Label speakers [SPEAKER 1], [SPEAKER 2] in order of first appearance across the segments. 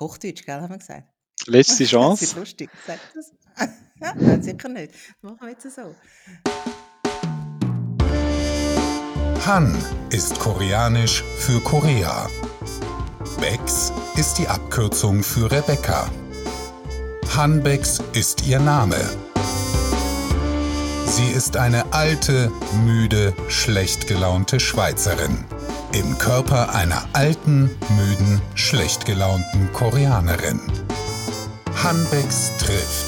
[SPEAKER 1] Hochdeutsch, gell, haben wir gesagt.
[SPEAKER 2] Letzte
[SPEAKER 1] Das wird
[SPEAKER 2] Chance.
[SPEAKER 1] lustig. Sagt das? Nein, sicher nicht. Das machen wir jetzt so.
[SPEAKER 3] Han ist koreanisch für Korea. Bex ist die Abkürzung für Rebecca. Hanbex ist ihr Name. Sie ist eine alte, müde, schlecht gelaunte Schweizerin. Im Körper einer alten, müden, schlecht gelaunten Koreanerin. Hanbex trifft.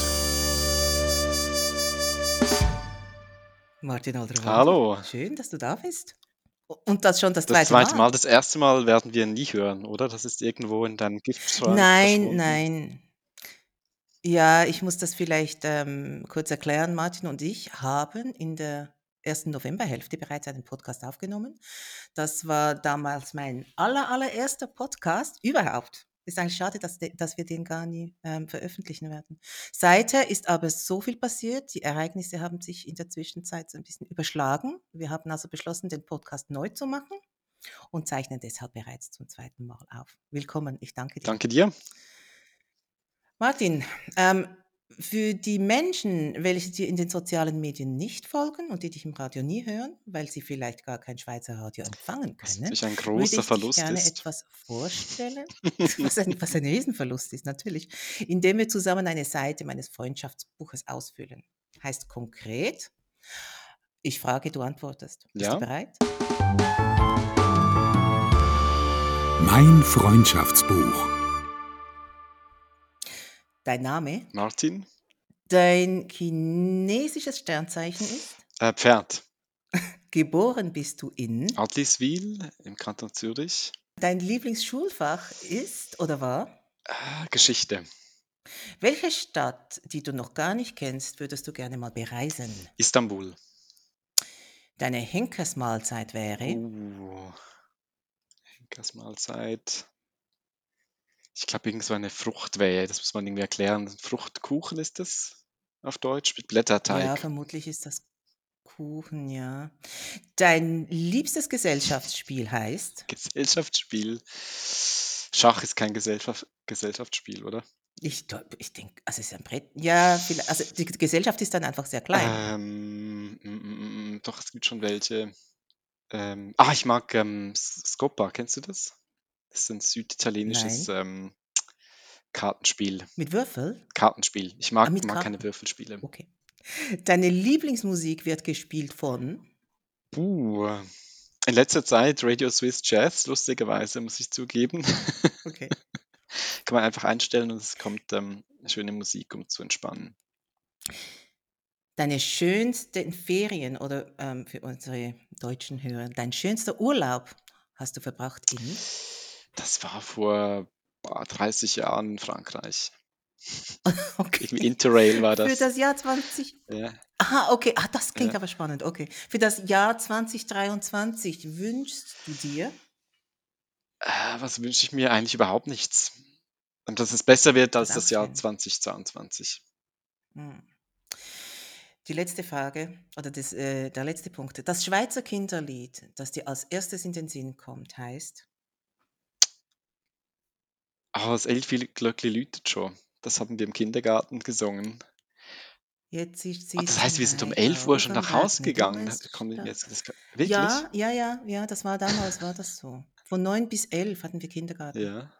[SPEAKER 1] Martin Alderwalder.
[SPEAKER 2] Hallo.
[SPEAKER 1] Schön, dass du da bist. Und das schon das
[SPEAKER 2] Das
[SPEAKER 1] zweite,
[SPEAKER 2] zweite
[SPEAKER 1] Mal.
[SPEAKER 2] Mal, das erste Mal werden wir nie hören, oder? Das ist irgendwo in deinem Giftschrank
[SPEAKER 1] Nein, nein. Ja, ich muss das vielleicht ähm, kurz erklären. Martin und ich haben in der ersten Novemberhälfte bereits einen Podcast aufgenommen. Das war damals mein aller, allererster Podcast überhaupt. Ist eigentlich schade, dass, de, dass wir den gar nie ähm, veröffentlichen werden. Seither ist aber so viel passiert. Die Ereignisse haben sich in der Zwischenzeit so ein bisschen überschlagen. Wir haben also beschlossen, den Podcast neu zu machen und zeichnen deshalb bereits zum zweiten Mal auf. Willkommen, ich danke dir.
[SPEAKER 2] Danke dir.
[SPEAKER 1] Martin, ähm, für die Menschen, welche dir in den sozialen Medien nicht folgen und die dich im Radio nie hören, weil sie vielleicht gar kein Schweizer Radio empfangen
[SPEAKER 2] Was
[SPEAKER 1] können,
[SPEAKER 2] natürlich ein
[SPEAKER 1] würde
[SPEAKER 2] großer
[SPEAKER 1] ich dich
[SPEAKER 2] Verlust
[SPEAKER 1] gerne
[SPEAKER 2] ist.
[SPEAKER 1] etwas vorstellen, was ein, was ein Riesenverlust ist, natürlich, indem wir zusammen eine Seite meines Freundschaftsbuches ausfüllen. Heißt konkret, ich frage, du antwortest. Bist du
[SPEAKER 2] Ja.
[SPEAKER 1] bereit?
[SPEAKER 3] Mein Freundschaftsbuch.
[SPEAKER 1] Dein Name,
[SPEAKER 2] Martin?
[SPEAKER 1] dein chinesisches Sternzeichen ist,
[SPEAKER 2] Äh, Pferd.
[SPEAKER 1] geboren bist du in,
[SPEAKER 2] Adliswil im Kanton Zürich.
[SPEAKER 1] Dein Lieblingsschulfach ist oder war?
[SPEAKER 2] Äh, Geschichte.
[SPEAKER 1] Welche Stadt, die du noch gar nicht kennst, würdest du gerne mal bereisen?
[SPEAKER 2] Istanbul.
[SPEAKER 1] Deine Henkersmahlzeit wäre?
[SPEAKER 2] Uh. Henkersmahlzeit. Ich glaube, irgend so eine Fruchtwehe. Das muss man irgendwie erklären. Fruchtkuchen ist das auf Deutsch mit
[SPEAKER 1] Ja,
[SPEAKER 2] Blätterteig.
[SPEAKER 1] vermutlich ist das Kuchen, ja. Dein liebstes Gesellschaftsspiel heißt?
[SPEAKER 2] Gesellschaftsspiel. Schach ist kein Gesellschaft Gesellschaftsspiel, oder?
[SPEAKER 1] Ich, ich denke, also es ist ein Brett. Ja, also die Gesellschaft ist dann einfach sehr klein.
[SPEAKER 2] Ähm, mm, mm, mm, doch, es gibt schon welche. Ähm, ah, ich mag ähm, Scopa, kennst du das? Das ist ein süditalienisches ähm, Kartenspiel.
[SPEAKER 1] Mit Würfel?
[SPEAKER 2] Kartenspiel. Ich
[SPEAKER 1] Ah,
[SPEAKER 2] mag,
[SPEAKER 1] mit
[SPEAKER 2] mag keine
[SPEAKER 1] Karten.
[SPEAKER 2] Würfelspiele.
[SPEAKER 1] Okay. Deine Lieblingsmusik wird gespielt von?
[SPEAKER 2] Uh, in letzter Zeit Radio Swiss Jazz, lustigerweise, muss ich zugeben.
[SPEAKER 1] Okay.
[SPEAKER 2] Kann man einfach einstellen und es kommt ähm, schöne Musik, um zu entspannen.
[SPEAKER 1] Deine schönsten Ferien oder ähm, für unsere deutschen Hörer, dein schönster Urlaub hast du verbracht in?
[SPEAKER 2] Das war vor boah, 30 Jahren in Frankreich.
[SPEAKER 1] Okay.
[SPEAKER 2] Interrail war
[SPEAKER 1] Für
[SPEAKER 2] das.
[SPEAKER 1] das Jahr 20.
[SPEAKER 2] Ja,
[SPEAKER 1] Aha, okay. Ah, das klingt
[SPEAKER 2] ja.
[SPEAKER 1] aber spannend. Okay. Für das Jahr 2023 wünschst du dir?
[SPEAKER 2] Äh, was wünsche ich mir? Eigentlich überhaupt nichts. Und dass es besser wird als
[SPEAKER 1] Das
[SPEAKER 2] das Jahr
[SPEAKER 1] schön.
[SPEAKER 2] 2022.
[SPEAKER 1] Hm. Die letzte Frage oder das, äh, der letzte Punkt. Das Schweizer Kinderlied, das dir als erstes in den Sinn kommt, heißt?
[SPEAKER 2] Ah, das Elfi Glöckli läutet schon. Das haben wir im Kindergarten gesungen.
[SPEAKER 1] Jetzt ist
[SPEAKER 2] Ah,
[SPEAKER 1] sie
[SPEAKER 2] das heißt, wir sind um
[SPEAKER 1] Heide
[SPEAKER 2] 11 Uhr schon nach Hause
[SPEAKER 1] du
[SPEAKER 2] gegangen. Kommt jetzt, das, wirklich?
[SPEAKER 1] Ja, ja, ja, ja, das war damals, war das so. Von 9 bis 11 hatten wir Kindergarten.
[SPEAKER 2] Ja.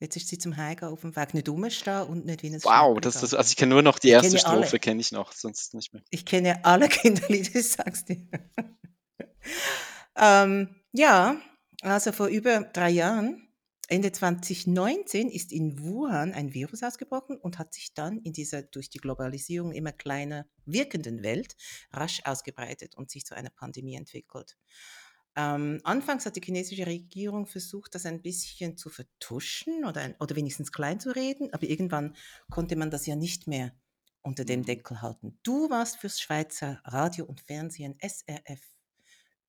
[SPEAKER 1] Jetzt ist sie zum Heiger auf dem Weg nicht rumstehen und nicht wie ein
[SPEAKER 2] Wow, das, das, also ich kenne nur noch die
[SPEAKER 1] Ich
[SPEAKER 2] erste
[SPEAKER 1] kenne alle.
[SPEAKER 2] Strophe, kenne ich noch, sonst nicht mehr.
[SPEAKER 1] Ich kenne alle Kinderlieder, ich sag's dir. ähm, ja, also vor über drei Jahren, Ende 2019, ist in Wuhan ein Virus ausgebrochen und hat sich dann in dieser durch die Globalisierung immer kleiner wirkenden Welt rasch ausgebreitet und sich zu einer Pandemie entwickelt. Ähm, anfangs hat die chinesische Regierung versucht, das ein bisschen zu vertuschen oder, ein, oder wenigstens klein zu reden, aber irgendwann konnte man das ja nicht mehr unter dem
[SPEAKER 2] Mhm.
[SPEAKER 1] Deckel halten. Du warst fürs Schweizer Radio und Fernsehen SRF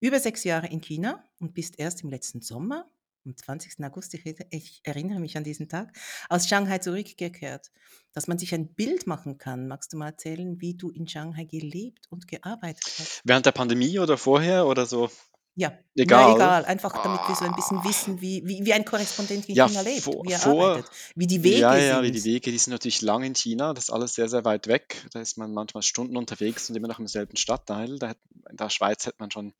[SPEAKER 1] über sechs Jahre in China und bist erst im letzten Sommer, am 20. August, ich, ich erinnere mich an diesen Tag, aus Shanghai zurückgekehrt. Dass man sich ein Bild machen kann, magst du mal erzählen, wie du in Shanghai gelebt und gearbeitet hast?
[SPEAKER 2] Während der Pandemie oder vorher oder so?
[SPEAKER 1] Ja, na
[SPEAKER 2] Egal?
[SPEAKER 1] egal, einfach damit wir so ein bisschen
[SPEAKER 2] Ah.
[SPEAKER 1] wissen, wie wie wie ein Korrespondent in
[SPEAKER 2] Ja,
[SPEAKER 1] China lebt,
[SPEAKER 2] vor
[SPEAKER 1] wie er
[SPEAKER 2] vor
[SPEAKER 1] arbeitet, wie die
[SPEAKER 2] ja,
[SPEAKER 1] Wege
[SPEAKER 2] ja, wie die
[SPEAKER 1] sind.
[SPEAKER 2] Wege, die sind natürlich lang in China, das ist alles sehr, sehr weit weg. Da ist man manchmal Stunden unterwegs und immer noch im selben Stadtteil. Da hat in der Schweiz hätte man schon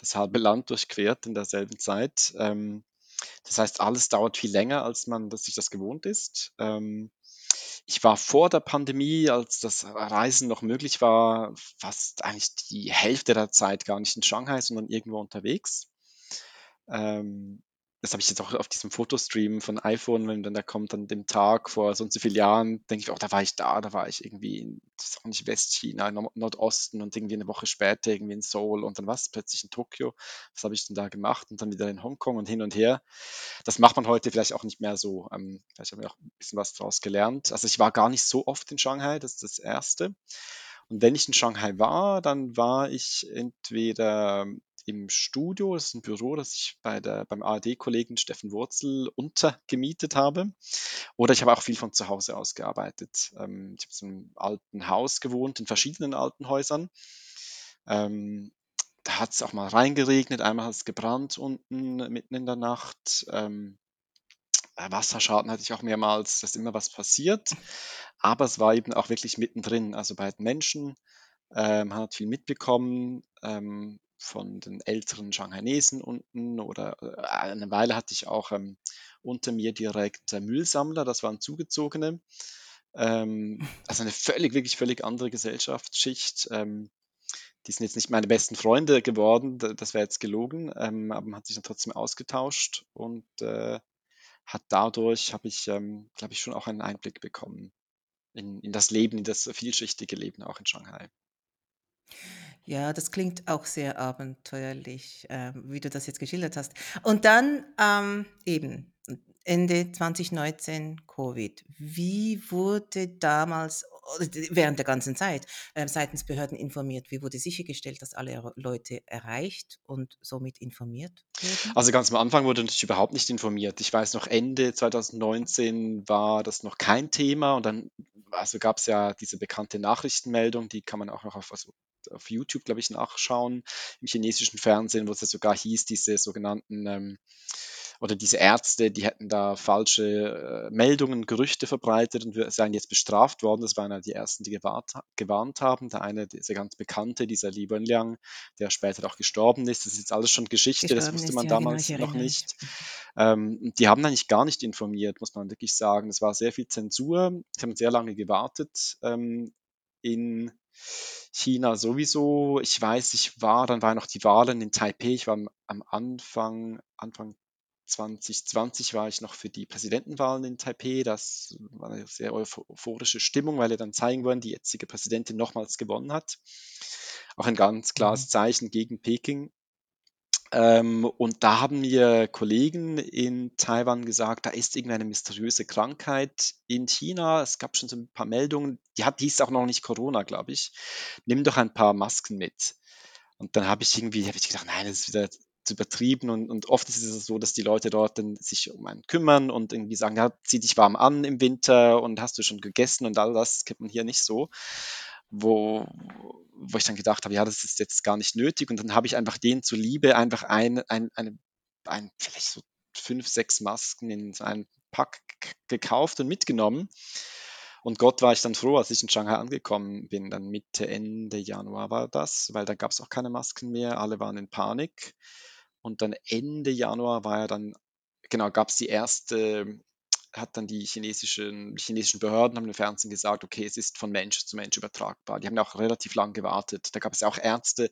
[SPEAKER 2] das halbe Land durchquert in derselben Zeit. Ähm, das heißt, alles dauert viel länger, als man das sich das gewohnt ist. Ich war vor der Pandemie, als das Reisen noch möglich war, fast eigentlich die Hälfte der Zeit gar nicht in Shanghai, sondern irgendwo unterwegs. Ähm, das habe ich jetzt auch auf diesem Fotostream von iPhone, wenn dann da kommt an dem Tag vor so und so vielen Jahren, denke ich, oh, da war ich da, da war ich irgendwie in, das ist auch nicht Westchina, Nord- Nordosten und irgendwie eine Woche später irgendwie in Seoul und dann was, plötzlich in Tokio. Was habe ich denn da gemacht? Und dann wieder in Hongkong und hin und her. Das macht man heute vielleicht auch nicht mehr so. Ähm, vielleicht haben wir auch ein bisschen was daraus gelernt. Also ich war gar nicht so oft in Shanghai, das ist das Erste. Und wenn ich in Shanghai war, dann war ich entweder im Studio, das ist ein Büro, das ich bei der, beim ARD-Kollegen Steffen Wurzel untergemietet habe. Oder ich habe auch viel von zu Hause aus gearbeitet. Ähm, ich habe in einem alten Haus gewohnt, in verschiedenen alten Häusern. Ähm, da hat es auch mal reingeregnet, einmal hat es gebrannt unten mitten in der Nacht. Ähm, äh, Wasserschaden hatte ich auch mehrmals, dass immer was passiert. Aber es war eben auch wirklich mittendrin, also bei den Menschen. Ähm, man hat viel mitbekommen ähm, von den älteren Shanghainesen unten oder äh, eine Weile hatte ich auch ähm, unter mir direkt äh, Müllsammler, das waren Zugezogene. Ähm, also eine völlig, wirklich völlig andere Gesellschaftsschicht. Ähm, die sind jetzt nicht meine besten Freunde geworden, das wäre jetzt gelogen, ähm, aber man hat sich dann trotzdem ausgetauscht und äh, hat dadurch, habe ich, ähm, glaube ich, schon auch einen Einblick bekommen in, in das Leben, in das vielschichtige Leben auch in Shanghai.
[SPEAKER 1] Ja, das klingt auch sehr abenteuerlich, ähm, wie du das jetzt geschildert hast. Und dann ähm, eben Ende 2019 Covid. Wie wurde damals während der ganzen Zeit äh, seitens Behörden informiert? Wie wurde sichergestellt, dass alle Leute erreicht und somit informiert wurden?
[SPEAKER 2] Also ganz am Anfang wurde natürlich überhaupt nicht informiert. Ich weiß noch, Ende 2019 war das noch kein Thema und dann also gab es ja diese bekannte Nachrichtenmeldung, die kann man auch noch auf, also auf YouTube, glaube ich, nachschauen, im chinesischen Fernsehen, wo es ja sogar hieß, diese sogenannten ähm, oder diese Ärzte, die hätten da falsche äh, Meldungen, Gerüchte verbreitet und seien jetzt bestraft worden. Das waren ja die ersten, die gewarnt, gewarnt haben. Der eine, dieser ganz bekannte, dieser Li Wenliang, der später auch gestorben ist. Das ist jetzt alles schon Geschichte, das wusste man
[SPEAKER 1] ja, genau,
[SPEAKER 2] damals
[SPEAKER 1] ich
[SPEAKER 2] noch nicht. Ähm, die haben eigentlich gar nicht informiert, muss man wirklich sagen. Es war sehr viel Zensur. Sie haben sehr lange gewartet. Ähm, in China sowieso. Ich weiß, ich war, dann waren noch die Wahlen in Taipei. Ich war am Anfang, Anfang 2020 war ich noch für die Präsidentenwahlen in Taipei. Das war eine sehr euphorische Stimmung, weil er dann zeigen wollen, die jetzige Präsidentin nochmals gewonnen hat. Auch ein ganz klares
[SPEAKER 1] Mhm.
[SPEAKER 2] Zeichen gegen Peking. Ähm, und da haben mir Kollegen in Taiwan gesagt, da ist irgendeine mysteriöse Krankheit in China. Es gab schon so ein paar Meldungen. Die hat, hieß auch noch nicht Corona, glaube ich. Nimm doch ein paar Masken mit. Und dann habe ich irgendwie, habe ich gedacht, nein, das ist wieder übertrieben. Und, und oft ist es so, dass die Leute dort dann sich um einen kümmern und irgendwie sagen, ja, zieh dich warm an im Winter und hast du schon gegessen und all das kennt man hier nicht so wo, wo ich dann gedacht habe, ja, das ist jetzt gar nicht nötig. Und dann habe ich einfach denen zuliebe einfach ein, ein, eine, ein, vielleicht so fünf, sechs Masken in so einem Pack gekauft und mitgenommen. Und Gott war ich dann froh, als ich in Shanghai angekommen bin. Dann Mitte, Ende Januar war das, weil da gab es auch keine Masken mehr. Alle waren in Panik. Und dann Ende Januar war ja dann, genau, gab es die erste hat dann die chinesischen, die chinesischen Behörden haben im Fernsehen gesagt, okay, es ist von Mensch zu Mensch übertragbar. Die haben auch relativ lang gewartet. Da gab es ja auch Ärzte,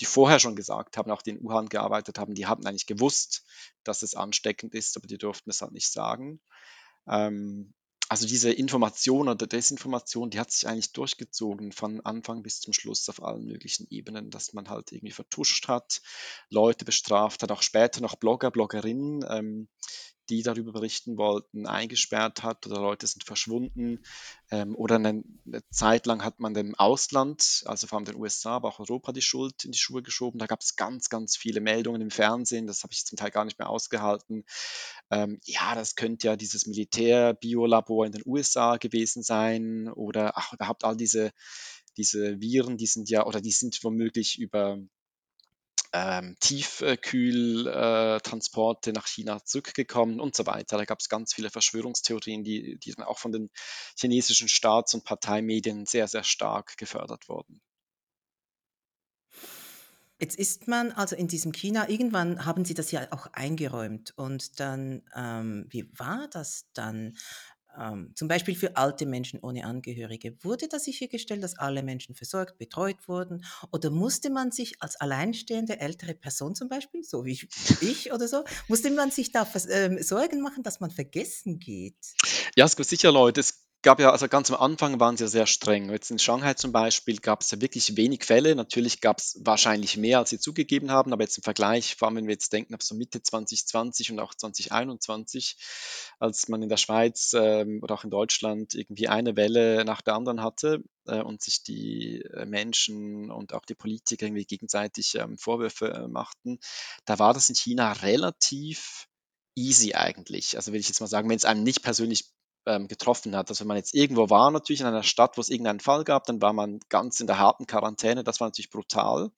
[SPEAKER 2] die vorher schon gesagt haben, auch die in Wuhan gearbeitet haben, die haben eigentlich gewusst, dass es ansteckend ist, aber die durften es halt nicht sagen. Ähm, also diese Information oder Desinformation, die hat sich eigentlich durchgezogen von Anfang bis zum Schluss auf allen möglichen Ebenen, dass man halt irgendwie vertuscht hat, Leute bestraft hat, auch später noch Blogger, Bloggerinnen, ähm, die darüber berichten wollten, eingesperrt hat oder Leute sind verschwunden. Ähm, oder eine, eine, Zeit lang hat man dem Ausland, also vor allem den USA, aber auch Europa die Schuld in die Schuhe geschoben. Da gab es ganz, ganz viele Meldungen im Fernsehen, das habe ich zum Teil gar nicht mehr ausgehalten. Ähm, ja, das könnte ja dieses Militär-Biolabor in den USA gewesen sein oder ach, überhaupt all diese, diese Viren, die sind ja, oder die sind womöglich über ähm, Tiefkühltransporte nach China zurückgekommen und so weiter. Da gab es ganz viele Verschwörungstheorien, die, die dann auch von den chinesischen Staats- und Parteimedien sehr, sehr stark gefördert wurden.
[SPEAKER 1] Jetzt ist man also in diesem China, irgendwann haben Sie das ja auch eingeräumt und dann, ähm, wie war das dann? Ähm, zum Beispiel für alte Menschen ohne Angehörige. Wurde da sichergestellt, dass alle Menschen versorgt, betreut wurden? Oder musste man sich als alleinstehende ältere Person zum Beispiel, so wie ich, oder so, musste man sich da ähm, Sorgen machen, dass man vergessen geht?
[SPEAKER 2] Ja, es gibt sicher Leute. Es gab ja, also ganz am Anfang waren sie ja sehr streng. Jetzt in Shanghai zum Beispiel gab es ja wirklich wenig Fälle. Natürlich gab es wahrscheinlich mehr, als sie zugegeben haben, aber jetzt im Vergleich, vor allem wenn wir jetzt denken, ab so Mitte 2020 und auch 2021, als man in der Schweiz ähm, oder auch in Deutschland irgendwie eine Welle nach der anderen hatte äh, und sich die äh, Menschen und auch die Politiker irgendwie gegenseitig ähm, Vorwürfe äh, machten, da war das in China relativ easy eigentlich. Also will ich jetzt mal sagen, wenn es einem nicht persönlich ähm, getroffen hat. Also wenn man jetzt irgendwo war, natürlich in einer Stadt, wo es irgendeinen Fall gab, dann war man ganz in der harten Quarantäne. Das war natürlich brutal.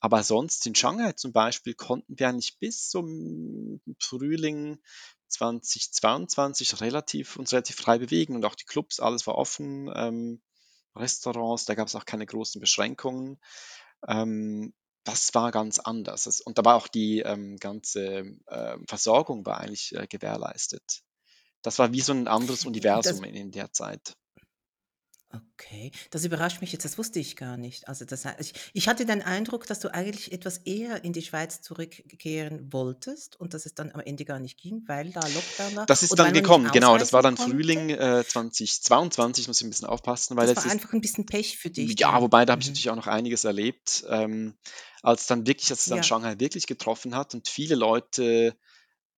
[SPEAKER 2] Aber sonst in Shanghai zum Beispiel konnten wir eigentlich bis zum Frühling 2022 relativ, uns relativ frei bewegen und auch die Clubs, alles war offen. Ähm, Restaurants, da gab es auch keine großen Beschränkungen. Ähm, das war ganz anders. Und da war auch die ähm, ganze äh, Versorgung war eigentlich äh, gewährleistet. Das war wie so ein anderes
[SPEAKER 1] Das,
[SPEAKER 2] Universum in, in der Zeit.
[SPEAKER 1] okay, das überrascht mich jetzt, das wusste ich gar nicht. Also das, ich, ich hatte den Eindruck, dass du eigentlich etwas eher in die Schweiz zurückkehren wolltest und dass es dann am Ende gar nicht ging, weil da Lockdown war
[SPEAKER 2] Das ist dann gekommen, genau. Das war dann
[SPEAKER 1] konnte.
[SPEAKER 2] Frühling äh, 2022, muss ich ein bisschen aufpassen, weil
[SPEAKER 1] Das
[SPEAKER 2] jetzt
[SPEAKER 1] war
[SPEAKER 2] ist,
[SPEAKER 1] einfach ein bisschen Pech für dich
[SPEAKER 2] ja, wobei da habe ich
[SPEAKER 1] Mhm.
[SPEAKER 2] natürlich auch noch einiges erlebt, ähm, als dann wirklich, als es dann
[SPEAKER 1] Ja,
[SPEAKER 2] Shanghai wirklich getroffen hat und viele Leute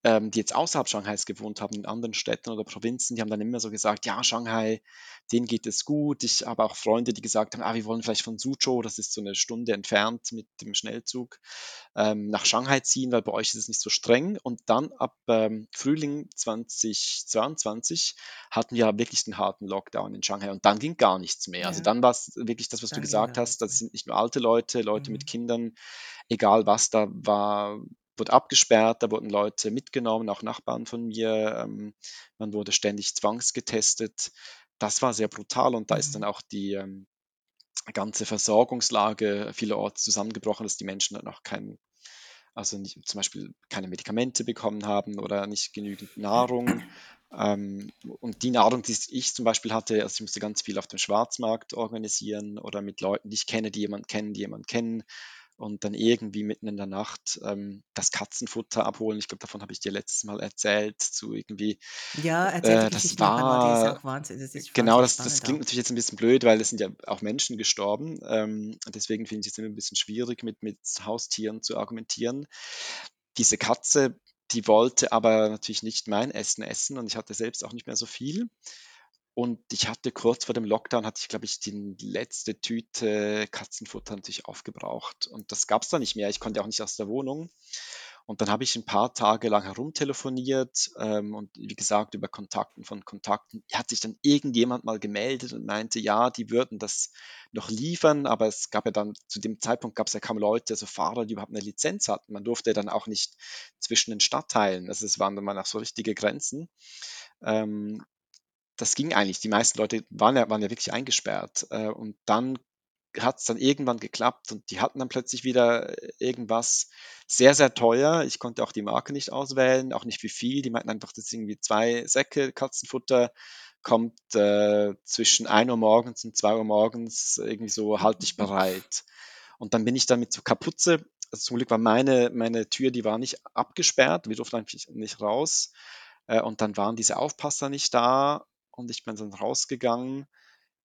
[SPEAKER 2] ähm, die jetzt außerhalb Shanghais gewohnt haben, in anderen Städten oder Provinzen, die haben dann immer so gesagt, ja, Shanghai, denen geht es gut. Ich habe auch Freunde, die gesagt haben, ah, wir wollen vielleicht von Suzhou, das ist so eine Stunde entfernt mit dem Schnellzug, ähm, nach Shanghai ziehen, weil bei euch ist es nicht so streng. Und dann ab ähm, Frühling 2022 hatten wir wirklich den harten Lockdown in Shanghai und dann ging gar nichts mehr. Also
[SPEAKER 1] ja,
[SPEAKER 2] dann war es wirklich das, was du
[SPEAKER 1] dann ging
[SPEAKER 2] gesagt hast, das sind nicht nur alte Leute, Leute mit
[SPEAKER 1] Mhm.
[SPEAKER 2] Kindern, egal was, da war wurde abgesperrt, da wurden Leute mitgenommen, auch Nachbarn von mir. Ähm, man wurde ständig zwangsgetestet. Das war sehr brutal und da ist dann
[SPEAKER 1] Mhm.
[SPEAKER 2] auch die ähm, ganze Versorgungslage vielerorts zusammengebrochen, dass die Menschen dann auch kein, also nicht, zum Beispiel keine Medikamente bekommen haben oder nicht genügend Nahrung. Ähm, und die Nahrung, die ich zum Beispiel hatte, also ich musste ganz viel auf dem Schwarzmarkt organisieren oder mit Leuten, die ich kenne, die jemanden kennen, die jemanden kennen und dann irgendwie mitten in der Nacht ähm, das Katzenfutter abholen. Ich glaube, davon habe ich dir letztes Mal erzählt, zu irgendwie,
[SPEAKER 1] Ja, erzähl
[SPEAKER 2] äh, das war,
[SPEAKER 1] auch Wahnsinn, das
[SPEAKER 2] genau, das, das klingt
[SPEAKER 1] auch.
[SPEAKER 2] natürlich jetzt ein bisschen blöd, weil es sind ja auch Menschen gestorben. Ähm, deswegen finde ich es immer ein bisschen schwierig, mit, mit Haustieren zu argumentieren. Diese Katze, die wollte aber natürlich nicht mein Essen essen und ich hatte selbst auch nicht mehr so viel. Und ich hatte kurz vor dem Lockdown, hatte ich, glaube ich, die letzte Tüte Katzenfutter natürlich aufgebraucht. Und das gab es dann nicht mehr. Ich konnte auch nicht aus der Wohnung. Und dann habe ich ein paar Tage lang herumtelefoniert ähm, und wie gesagt, über Kontakten von Kontakten hat sich dann irgendjemand mal gemeldet und meinte, ja, die würden das noch liefern, aber es gab ja dann, zu dem Zeitpunkt gab es ja kaum Leute, also Fahrer, die überhaupt eine Lizenz hatten. Man durfte dann auch nicht zwischen den Stadtteilen, also es waren dann mal auch so richtige Grenzen. Ähm, das ging eigentlich. Die meisten Leute waren ja, waren ja wirklich eingesperrt. Äh, und dann hat es dann irgendwann geklappt und die hatten dann plötzlich wieder äh, irgendwas sehr, sehr teuer. Ich konnte auch die Marke nicht auswählen, auch nicht wie viel. Die meinten einfach, das irgendwie zwei Säcke Katzenfutter, kommt äh, zwischen 1 Uhr morgens und 2 Uhr morgens irgendwie so halt dich bereit. Und dann bin ich dann mit so Kapuze, also zum Glück war meine, meine Tür, die war nicht abgesperrt, wir durften einfach nicht raus. Äh, und dann waren diese Aufpasser nicht da und ich bin dann rausgegangen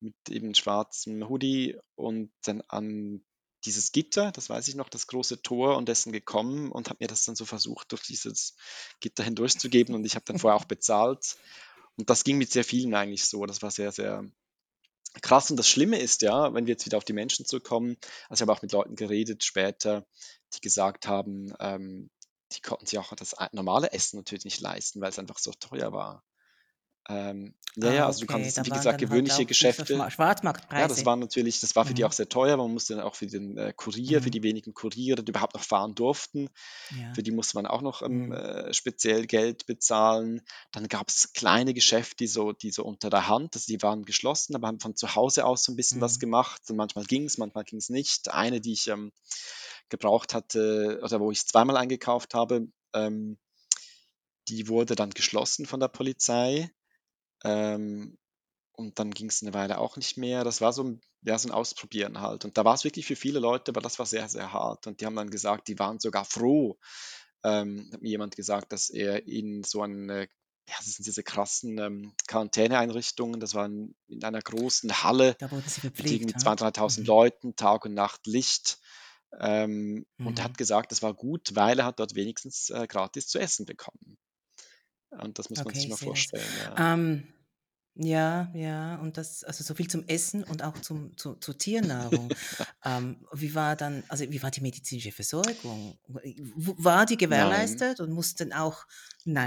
[SPEAKER 2] mit eben schwarzem Hoodie und dann an dieses Gitter, das weiß ich noch, das große Tor und dessen gekommen und habe mir das dann so versucht, durch dieses Gitter hindurchzugeben und ich habe dann vorher auch bezahlt. Und das ging mit sehr vielen eigentlich so. Das war sehr, sehr krass. Und das Schlimme ist ja, wenn wir jetzt wieder auf die Menschen zurückkommen, also ich habe auch mit Leuten geredet später, die gesagt haben, ähm, die konnten sich auch das normale Essen natürlich nicht leisten, weil es einfach so teuer war. Ähm, ja, ja,
[SPEAKER 1] Ah,
[SPEAKER 2] also du
[SPEAKER 1] okay,
[SPEAKER 2] kannst,
[SPEAKER 1] da
[SPEAKER 2] wie gesagt,
[SPEAKER 1] halt
[SPEAKER 2] gewöhnliche
[SPEAKER 1] sicher
[SPEAKER 2] Geschäfte
[SPEAKER 1] Schma
[SPEAKER 2] ja, das
[SPEAKER 1] Schwarzmarktpreise.
[SPEAKER 2] war natürlich das war für die auch
[SPEAKER 1] Mhm.
[SPEAKER 2] sehr teuer. Man musste dann auch für den, äh, Kurier für
[SPEAKER 1] Mhm.
[SPEAKER 2] die wenigen Kuriere, die überhaupt noch fahren durften für
[SPEAKER 1] Ja.
[SPEAKER 2] die musste man auch noch, ähm,
[SPEAKER 1] Mhm.
[SPEAKER 2] äh, speziell Geld bezahlen. Dann gab's kleine Geschäfte, die so die so unter der Hand also die waren geschlossen, aber haben von zu Hause aus so 'n bisschen was
[SPEAKER 1] Mhm.
[SPEAKER 2] gemacht und manchmal ging's, manchmal ging's nicht. Eine, die ich, ähm, gebraucht hatte oder wo ich zweimal eingekauft habe, ähm die wurde dann geschlossen von der Polizei. Ähm, und dann ging's 'ne Weile auch nicht mehr. Das war so 'n ja, so 'n Ausprobieren halt. Und da war's wirklich für viele Leute aber das war sehr, sehr hart. Und die haben dann gesagt, die waren sogar froh ähm, hat mir jemand gesagt, dass er in so eine ja, das sind diese krassen, ähm, Quarantäneeinrichtungen. Das war in in einer großen Halle mit irgendwie
[SPEAKER 1] verpflegt, ha?
[SPEAKER 2] 2.000, 3.000
[SPEAKER 1] Mhm.
[SPEAKER 2] Leuten, Tag und Nacht Licht. Ähm, und er
[SPEAKER 1] Mhm.
[SPEAKER 2] hat gesagt, das war gut, weil er hat dort wenigstens, äh, gratis zu essen bekommen. Und das muss man
[SPEAKER 1] Okay,
[SPEAKER 2] sich
[SPEAKER 1] ich
[SPEAKER 2] mal vorstellen, ja.
[SPEAKER 1] Ähm, ja, ja, und das also so viel zum Essen und auch zum zu zur Tiernahrung. Ähm, wie war dann also wie war die medizinische Versorgung? War die
[SPEAKER 2] Nein.
[SPEAKER 1] gewährleistet und mussten auch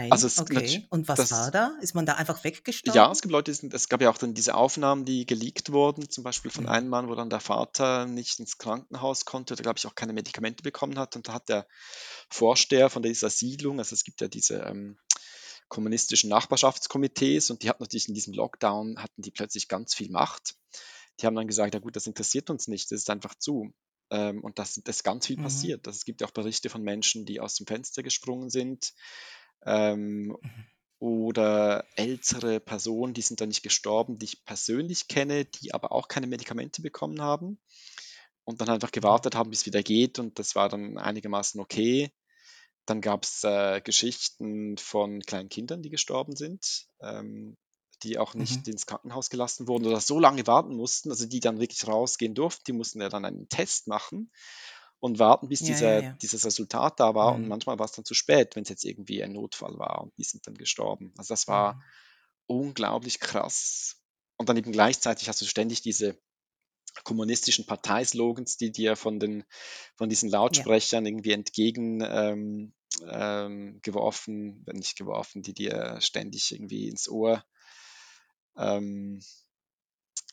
[SPEAKER 2] Also
[SPEAKER 1] nein?
[SPEAKER 2] natsch
[SPEAKER 1] Okay. Und was war
[SPEAKER 2] das
[SPEAKER 1] da? Ist man da einfach
[SPEAKER 2] Ja, es
[SPEAKER 1] weggestorben?
[SPEAKER 2] gibt Leute, es gab ja auch dann diese Aufnahmen, die geleakt wurden, zum Beispiel von
[SPEAKER 1] Mhm.
[SPEAKER 2] einem Mann, wo dann der Vater nicht ins Krankenhaus konnte oder, glaube ich, auch keine Medikamente bekommen hat. Und da hat der Vorsteher von dieser Siedlung also es gibt ja diese, ähm, kommunistischen Nachbarschaftskomitees und die hatten natürlich in diesem Lockdown hatten die plötzlich ganz viel Macht. Die haben dann gesagt: „Ja gut, das interessiert uns nicht, das ist einfach zu.“ Ähm, und das da ist ganz viel
[SPEAKER 1] Mhm.
[SPEAKER 2] passiert. Also, es gibt ja auch Berichte von Menschen, die aus dem Fenster gesprungen sind, ähm,
[SPEAKER 1] Mhm.
[SPEAKER 2] oder ältere Personen, die sind dann nicht gestorben, die ich persönlich kenne, die aber auch keine Medikamente bekommen haben und dann einfach
[SPEAKER 1] Mhm.
[SPEAKER 2] gewartet haben, bie's wieder geht und das war dann einigermaßen okay. Dann gab's, äh, Geschichten von kleinen Kindern, die gestorben sind, ähm, die auch nicht
[SPEAKER 1] Mhm.
[SPEAKER 2] ins Krankenhaus gelassen wurden oder so lange warten mussten, also die dann wirklich rausgehen durften. Die mussten ja dann einen Test machen und warten, bis
[SPEAKER 1] Ja, ja,
[SPEAKER 2] dieser
[SPEAKER 1] ja.
[SPEAKER 2] dieses Resultat da war und
[SPEAKER 1] Mhm.
[SPEAKER 2] manchmal war's dann zu spät, wenn's jetzt irgendwie ein Notfall war und die sind dann gestorben. Also, das war
[SPEAKER 1] Mhm.
[SPEAKER 2] unglaublich krass. Und dann eben gleichzeitig hast du ständig diese kommunistischen Parteislogans, die dir von den von diesen
[SPEAKER 1] Ja.
[SPEAKER 2] Lautsprechern irgendwie entgegen, ähm, ähm, geworfen nicht geworfen, die dir ständig irgendwie ins Ohr ähm,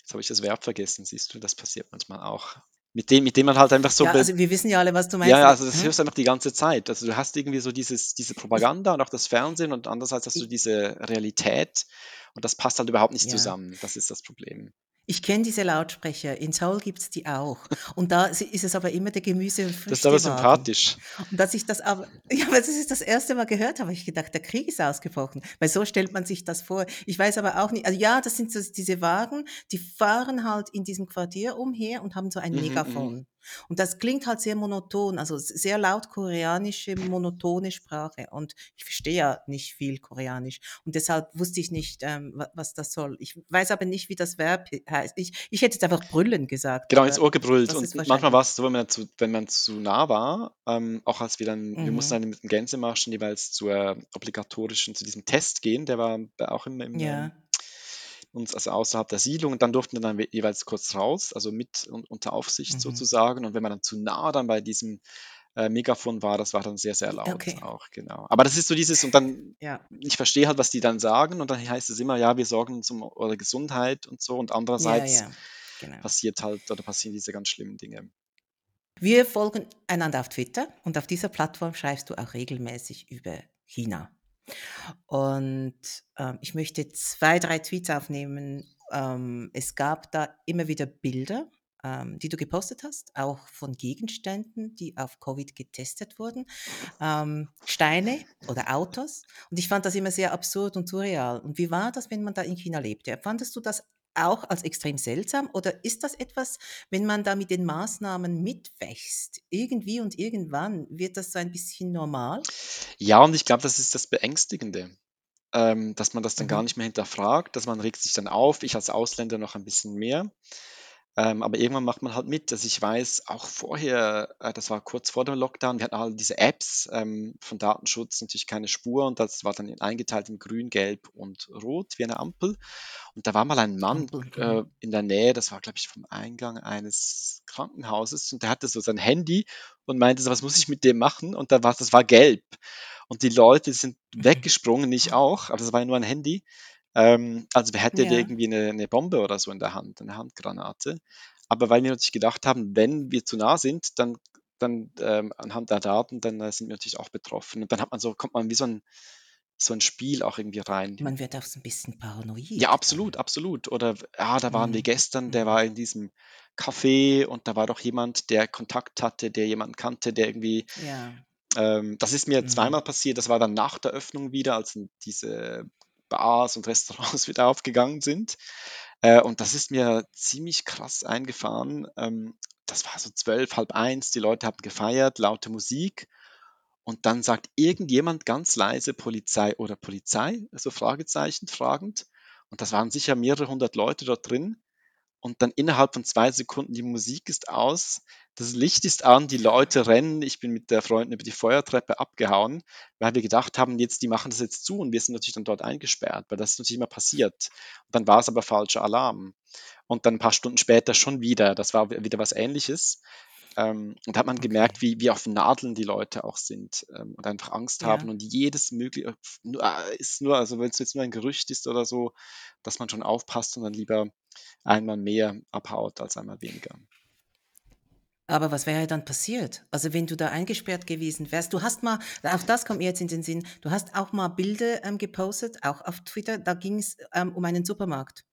[SPEAKER 2] jetzt habe ich das Verb vergessen, siehst du, das passiert manchmal auch. Mit dem mit dem man halt einfach so
[SPEAKER 1] Ja, also wir wissen ja alle, was du meinst,
[SPEAKER 2] ja, also das
[SPEAKER 1] mhm.
[SPEAKER 2] hörst du einfach die ganze Zeit. Also, du hast irgendwie so dieses diese Propaganda und auch das Fernsehen und andererseits hast du diese Realität und das passt halt überhaupt nicht
[SPEAKER 1] Ja.
[SPEAKER 2] zusammen. Das ist das Problem.
[SPEAKER 1] Ich kenne diese Lautsprecher. In Seoul gibt's die auch. Und da ist es aber immer der Gemüse und
[SPEAKER 2] Das ist aber sympathisch.
[SPEAKER 1] Und als ich das aber ja, als ich das erste Mal gehört habe, habe ich gedacht, der Krieg ist ausgebrochen, weil so stellt man sich das vor. Ich weiß aber auch nicht also ja, das sind so diese Wagen, die fahren halt in diesem Quartier umher und haben so ein
[SPEAKER 2] Mhm, mhm.
[SPEAKER 1] Megafon. Und das klingt halt sehr monoton, also sehr laut koreanische, monotone Sprache. Und ich verstehe ja nicht viel Koreanisch und deshalb wusste ich nicht, ähm, wa was das soll. Ich weiß aber nicht, wie das Verb he heißt. Ich ich hätte jetzt einfach brüllen gesagt,
[SPEAKER 2] Genau, ins Ohr gebrüllt und manchmal
[SPEAKER 1] wahrscheinlich
[SPEAKER 2] war's so, wenn man zu wenn man zu nah war, ähm, auch als wir dann wir mussten
[SPEAKER 1] Mhm.
[SPEAKER 2] dann mit dem Gänsemarsch jeweils zur obligatorischen zu diesem Test gehen, der war auch im im, ähm
[SPEAKER 1] Ja.
[SPEAKER 2] Uns also außerhalb der Siedlung und dann durften wir dann jeweils kurz raus, also mit un unter Aufsicht
[SPEAKER 1] Mhm.
[SPEAKER 2] sozusagen. Und wenn man dann zu nah dann bei diesem, äh, Megafon war, das war dann sehr, sehr laut
[SPEAKER 1] okay.
[SPEAKER 2] auch, genau. Aber das ist so dieses und dann
[SPEAKER 1] Ja.
[SPEAKER 2] ich verstehe halt, was die dann sagen und dann heißt es immer: „Ja, wir sorgen uns um eure Gesundheit“ und so und
[SPEAKER 1] Ja,
[SPEAKER 2] andererseits
[SPEAKER 1] ja, genau.
[SPEAKER 2] passiert halt oder passieren diese ganz schlimmen Dinge.
[SPEAKER 1] Wir folgen einander auf Twitter und auf dieser Plattform schreibst du auch regelmäßig über China. Und, ähm, ich möchte 2, 3 Tweets aufnehmen. Ähm, es gab da immer wieder Bilder, ähm, die du gepostet hast, auch von Gegenständen, die auf Covid getestet wurden, ähm, Steine oder Autos. Und ich fand das immer sehr absurd und surreal. Und wie war das, wenn man da in China lebte? Fandest du das auch als extrem seltsam oder ist das etwas, wenn man da mit den Maßnahmen mitwächst, irgendwie und irgendwann wird das so ein bisschen normal?
[SPEAKER 2] Ja, und ich glaube, das ist das Beängstigende, ähm, dass man das dann gar
[SPEAKER 1] Mhm.
[SPEAKER 2] nicht mehr hinterfragt, dass man regt sich dann auf, ich als Ausländer noch ein bisschen mehr. Ähm, aber irgendwann macht man halt mit. Also, ich weiß auch vorher äh, das war kurz vor dem Lockdown, wir hatten all diese Apps, ähm, von Datenschutz natürlich keine Spur und das war dann eingeteilt in grün, gelb und rot wie eine Ampel. Und da war mal ein Mann, äh,
[SPEAKER 1] mhm.
[SPEAKER 2] in der Nähe, das war, glaube ich, vom Eingang eines Krankenhauses und der hatte so sein Handy und meinte so: „Was muss ich mit dem machen?“ Und da war's das war gelb. Und die Leute sind
[SPEAKER 1] Mhm.
[SPEAKER 2] weggesprungen, ich auch, aber das war ja nur ein Handy. Ähm, also wer hätte
[SPEAKER 1] Ja.
[SPEAKER 2] irgendwie eine, eine Bombe oder so in der Hand, eine Handgranate. Aber weil wir natürlich gedacht haben, wenn wir zu nah sind, dann, dann ähm, anhand der Daten, dann äh, sind wir natürlich auch betroffen. Und dann hat man so, kommt man wie so ein, so ein Spiel auch irgendwie rein.
[SPEAKER 1] Man wird auch so ein bisschen paranoid.
[SPEAKER 2] Ja, absolut,
[SPEAKER 1] dann.
[SPEAKER 2] absolut. Oder ja, da waren wir
[SPEAKER 1] Mhm.
[SPEAKER 2] gestern, der
[SPEAKER 1] Mhm.
[SPEAKER 2] war in diesem Café und da war doch jemand, der Kontakt hatte, der jemanden kannte, der irgendwie
[SPEAKER 1] Ja.
[SPEAKER 2] ähm, das ist mir
[SPEAKER 1] Mhm.
[SPEAKER 2] zweimal passiert. Das war dann nach der Öffnung wieder, als diese Bars und Restaurants wieder aufgegangen sind. Äh, und das ist mir ziemlich krass eingefahren. Ähm, das war so zwölf, halb eins. Die Leute haben gefeiert, laute Musik. Und dann sagt irgendjemand ganz leise Polizei oder Polizei, so Fragezeichen fragend. Und das waren sicher mehrere hundert Leute dort drin. Und dann innerhalb von zwei Sekunden, die Musik ist aus, das Licht ist an, die Leute rennen. Ich bin mit der Freundin über die Feuertreppe abgehauen, weil wir gedacht haben, jetzt, die machen das jetzt zu und wir sind natürlich dann dort eingesperrt, weil das ist natürlich immer passiert. Und dann war es aber falscher Alarm. Und dann ein paar Stunden später schon wieder, das war wieder was ähnliches. Ähm, und da hat man
[SPEAKER 1] Okay.
[SPEAKER 2] gemerkt, wie, wie auf Nadeln die Leute auch sind ähm, und einfach Angst haben
[SPEAKER 1] Ja.
[SPEAKER 2] und jedes mögliche, nur, äh, ist nur, also wenn es jetzt nur ein Gerücht ist oder so, dass man schon aufpasst und dann lieber einmal mehr abhaut als einmal weniger.
[SPEAKER 1] Aber was wäre dann passiert? Also wenn du da eingesperrt gewesen wärst, du hast mal, auch das kommt mir jetzt in den Sinn, du hast auch mal Bilder ähm, gepostet, auch auf Twitter, da ging es ähm, um einen Supermarkt.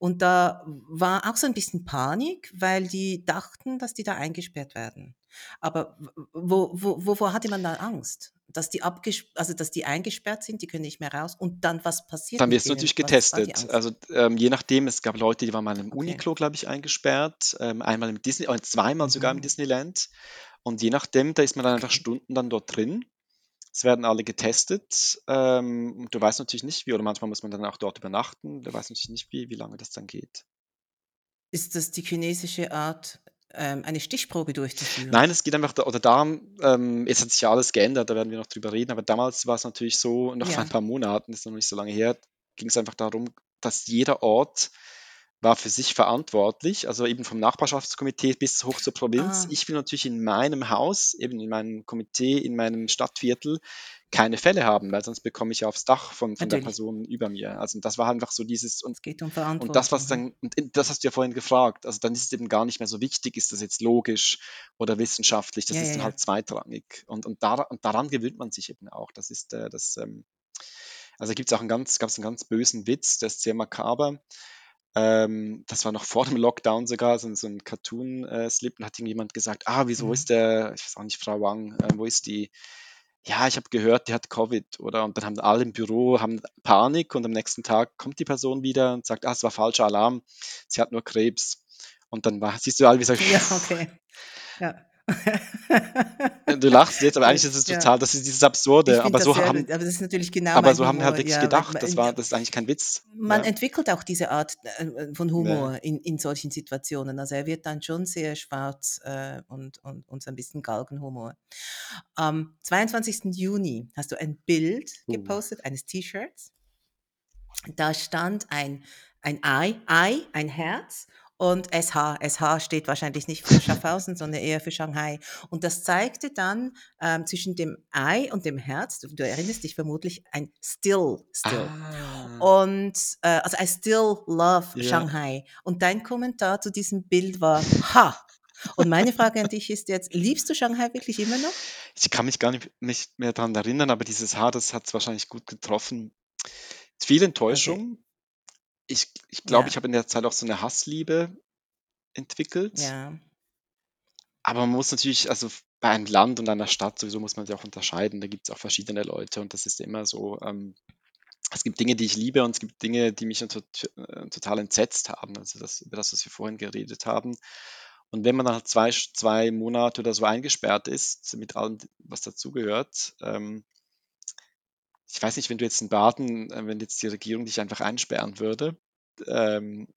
[SPEAKER 1] Und da war auch so ein bisschen Panik, weil die dachten, dass die da eingesperrt werden. Aber wo, wo, wovor hatte man da Angst? Dass die, also dass die eingesperrt sind, die können nicht mehr raus. Und dann, was passiert
[SPEAKER 2] Dann wirst du natürlich getestet. Also ähm, je nachdem, es gab Leute, die waren mal im
[SPEAKER 1] Okay.
[SPEAKER 2] Uniqlo, glaube ich, eingesperrt, ähm, einmal im Disney, oder zweimal sogar im
[SPEAKER 1] Mhm.
[SPEAKER 2] Disneyland. Und je nachdem, da ist man dann einfach. Stunden dann dort drin. Es werden alle getestet. Ähm, und du weißt natürlich nicht wie, oder manchmal muss man dann auch dort übernachten. Du weißt natürlich nicht wie, wie lange das dann geht.
[SPEAKER 1] Ist das die chinesische Art, ähm, eine Stichprobe durchzuführen?
[SPEAKER 2] Nein, es geht einfach, da, oder da, ähm, jetzt hat sich ja alles geändert, da werden wir noch drüber reden, aber damals war es natürlich so, noch vor
[SPEAKER 1] Ja.
[SPEAKER 2] ein paar Monaten, das ist noch nicht so lange her, ging es einfach darum, dass jeder Ort war für sich verantwortlich, also eben vom Nachbarschaftskomitee bis hoch zur Provinz.
[SPEAKER 1] Ah,
[SPEAKER 2] Ich will natürlich in meinem Haus, eben in meinem Komitee, in meinem Stadtviertel keine Fälle haben, weil sonst bekomme ich ja aufs Dach von, von der. Person über mir. Also das war einfach so dieses, und
[SPEAKER 1] Es geht um
[SPEAKER 2] und das,
[SPEAKER 1] Verantwortung.
[SPEAKER 2] was dann, und das hast du ja vorhin gefragt, also dann ist es eben gar nicht mehr so wichtig, ist das jetzt logisch oder wissenschaftlich, das
[SPEAKER 1] Ja,
[SPEAKER 2] ist
[SPEAKER 1] ja,
[SPEAKER 2] dann
[SPEAKER 1] ja.
[SPEAKER 2] halt zweitrangig. Und, und, dar, und daran gewöhnt man sich eben auch. Das ist äh, das, ähm, also gibt es auch einen ganz, gab's einen ganz bösen Witz, der ist sehr makaber. Ähm, das war noch vor dem Lockdown sogar, so, ein- so ein Cartoon-Slip, und hat irgendjemand gesagt, ah, wieso
[SPEAKER 1] Mhm.
[SPEAKER 2] ist der, ich weiß auch nicht, Frau Wang, äh, wo ist die? Ja, ich habe gehört, die hat Covid, oder? Und dann haben alle im Büro haben Panik und am nächsten Tag kommt die Person wieder und sagt, ah, es war falscher Alarm, sie hat nur Krebs. Und dann war, siehst du alle, wie so,
[SPEAKER 1] Ja, okay. Ja.
[SPEAKER 2] Du lachst jetzt, aber eigentlich ist es
[SPEAKER 1] ja.
[SPEAKER 2] total, das ist dieses Absurde, aber
[SPEAKER 1] das
[SPEAKER 2] so
[SPEAKER 1] sehr,
[SPEAKER 2] haben,
[SPEAKER 1] aber das ist natürlich genau
[SPEAKER 2] aber so haben wir halt wirklich
[SPEAKER 1] Ja,
[SPEAKER 2] gedacht, das
[SPEAKER 1] weil,
[SPEAKER 2] war, das ist eigentlich kein Witz.
[SPEAKER 1] man
[SPEAKER 2] Ja,
[SPEAKER 1] entwickelt auch diese Art äh, von
[SPEAKER 2] ja.
[SPEAKER 1] Humor in, in solchen Situationen. Also er wird dann schon sehr schwarz äh, und, und, und so ein bisschen Galgenhumor. Am 22. Juni hast du ein Bild
[SPEAKER 2] Uh.
[SPEAKER 1] gepostet eines T-Shirts. Da stand ein, ein Ei, Ei, ein Herz und SH. SH steht wahrscheinlich nicht für Schaffhausen, sondern eher für Shanghai. Und das zeigte dann ähm, zwischen dem Ei und dem Herz, du, du erinnerst dich vermutlich, ein Still, Still.
[SPEAKER 2] Ah,
[SPEAKER 1] Und äh, also I still love
[SPEAKER 2] ja.
[SPEAKER 1] Shanghai. Und dein Kommentar zu diesem Bild war Ha. Und meine Frage an dich ist jetzt, liebst du Shanghai wirklich immer noch?
[SPEAKER 2] Ich kann mich gar nicht, nicht mehr daran erinnern, aber dieses Haar, das hat es wahrscheinlich gut getroffen. Viel
[SPEAKER 1] Okay.
[SPEAKER 2] Enttäuschung. Ich, ich glaube, ich
[SPEAKER 1] Ja,
[SPEAKER 2] habe in der Zeit auch so eine Hassliebe entwickelt.
[SPEAKER 1] ja.
[SPEAKER 2] Aber man muss natürlich, also bei einem Land und einer Stadt sowieso muss man sich auch unterscheiden. Da gibt es auch verschiedene Leute und das ist immer so. Ähm, es gibt Dinge, die ich liebe und es gibt Dinge, die mich äh, total entsetzt haben. Also das, über das, was wir vorhin geredet haben. Und wenn man dann halt zwei, zwei Monate oder so eingesperrt ist, mit allem, was dazugehört, ähm, ich weiß nicht, wenn du jetzt in Baden, äh, wenn jetzt die Regierung dich einfach einsperren würde, ähm,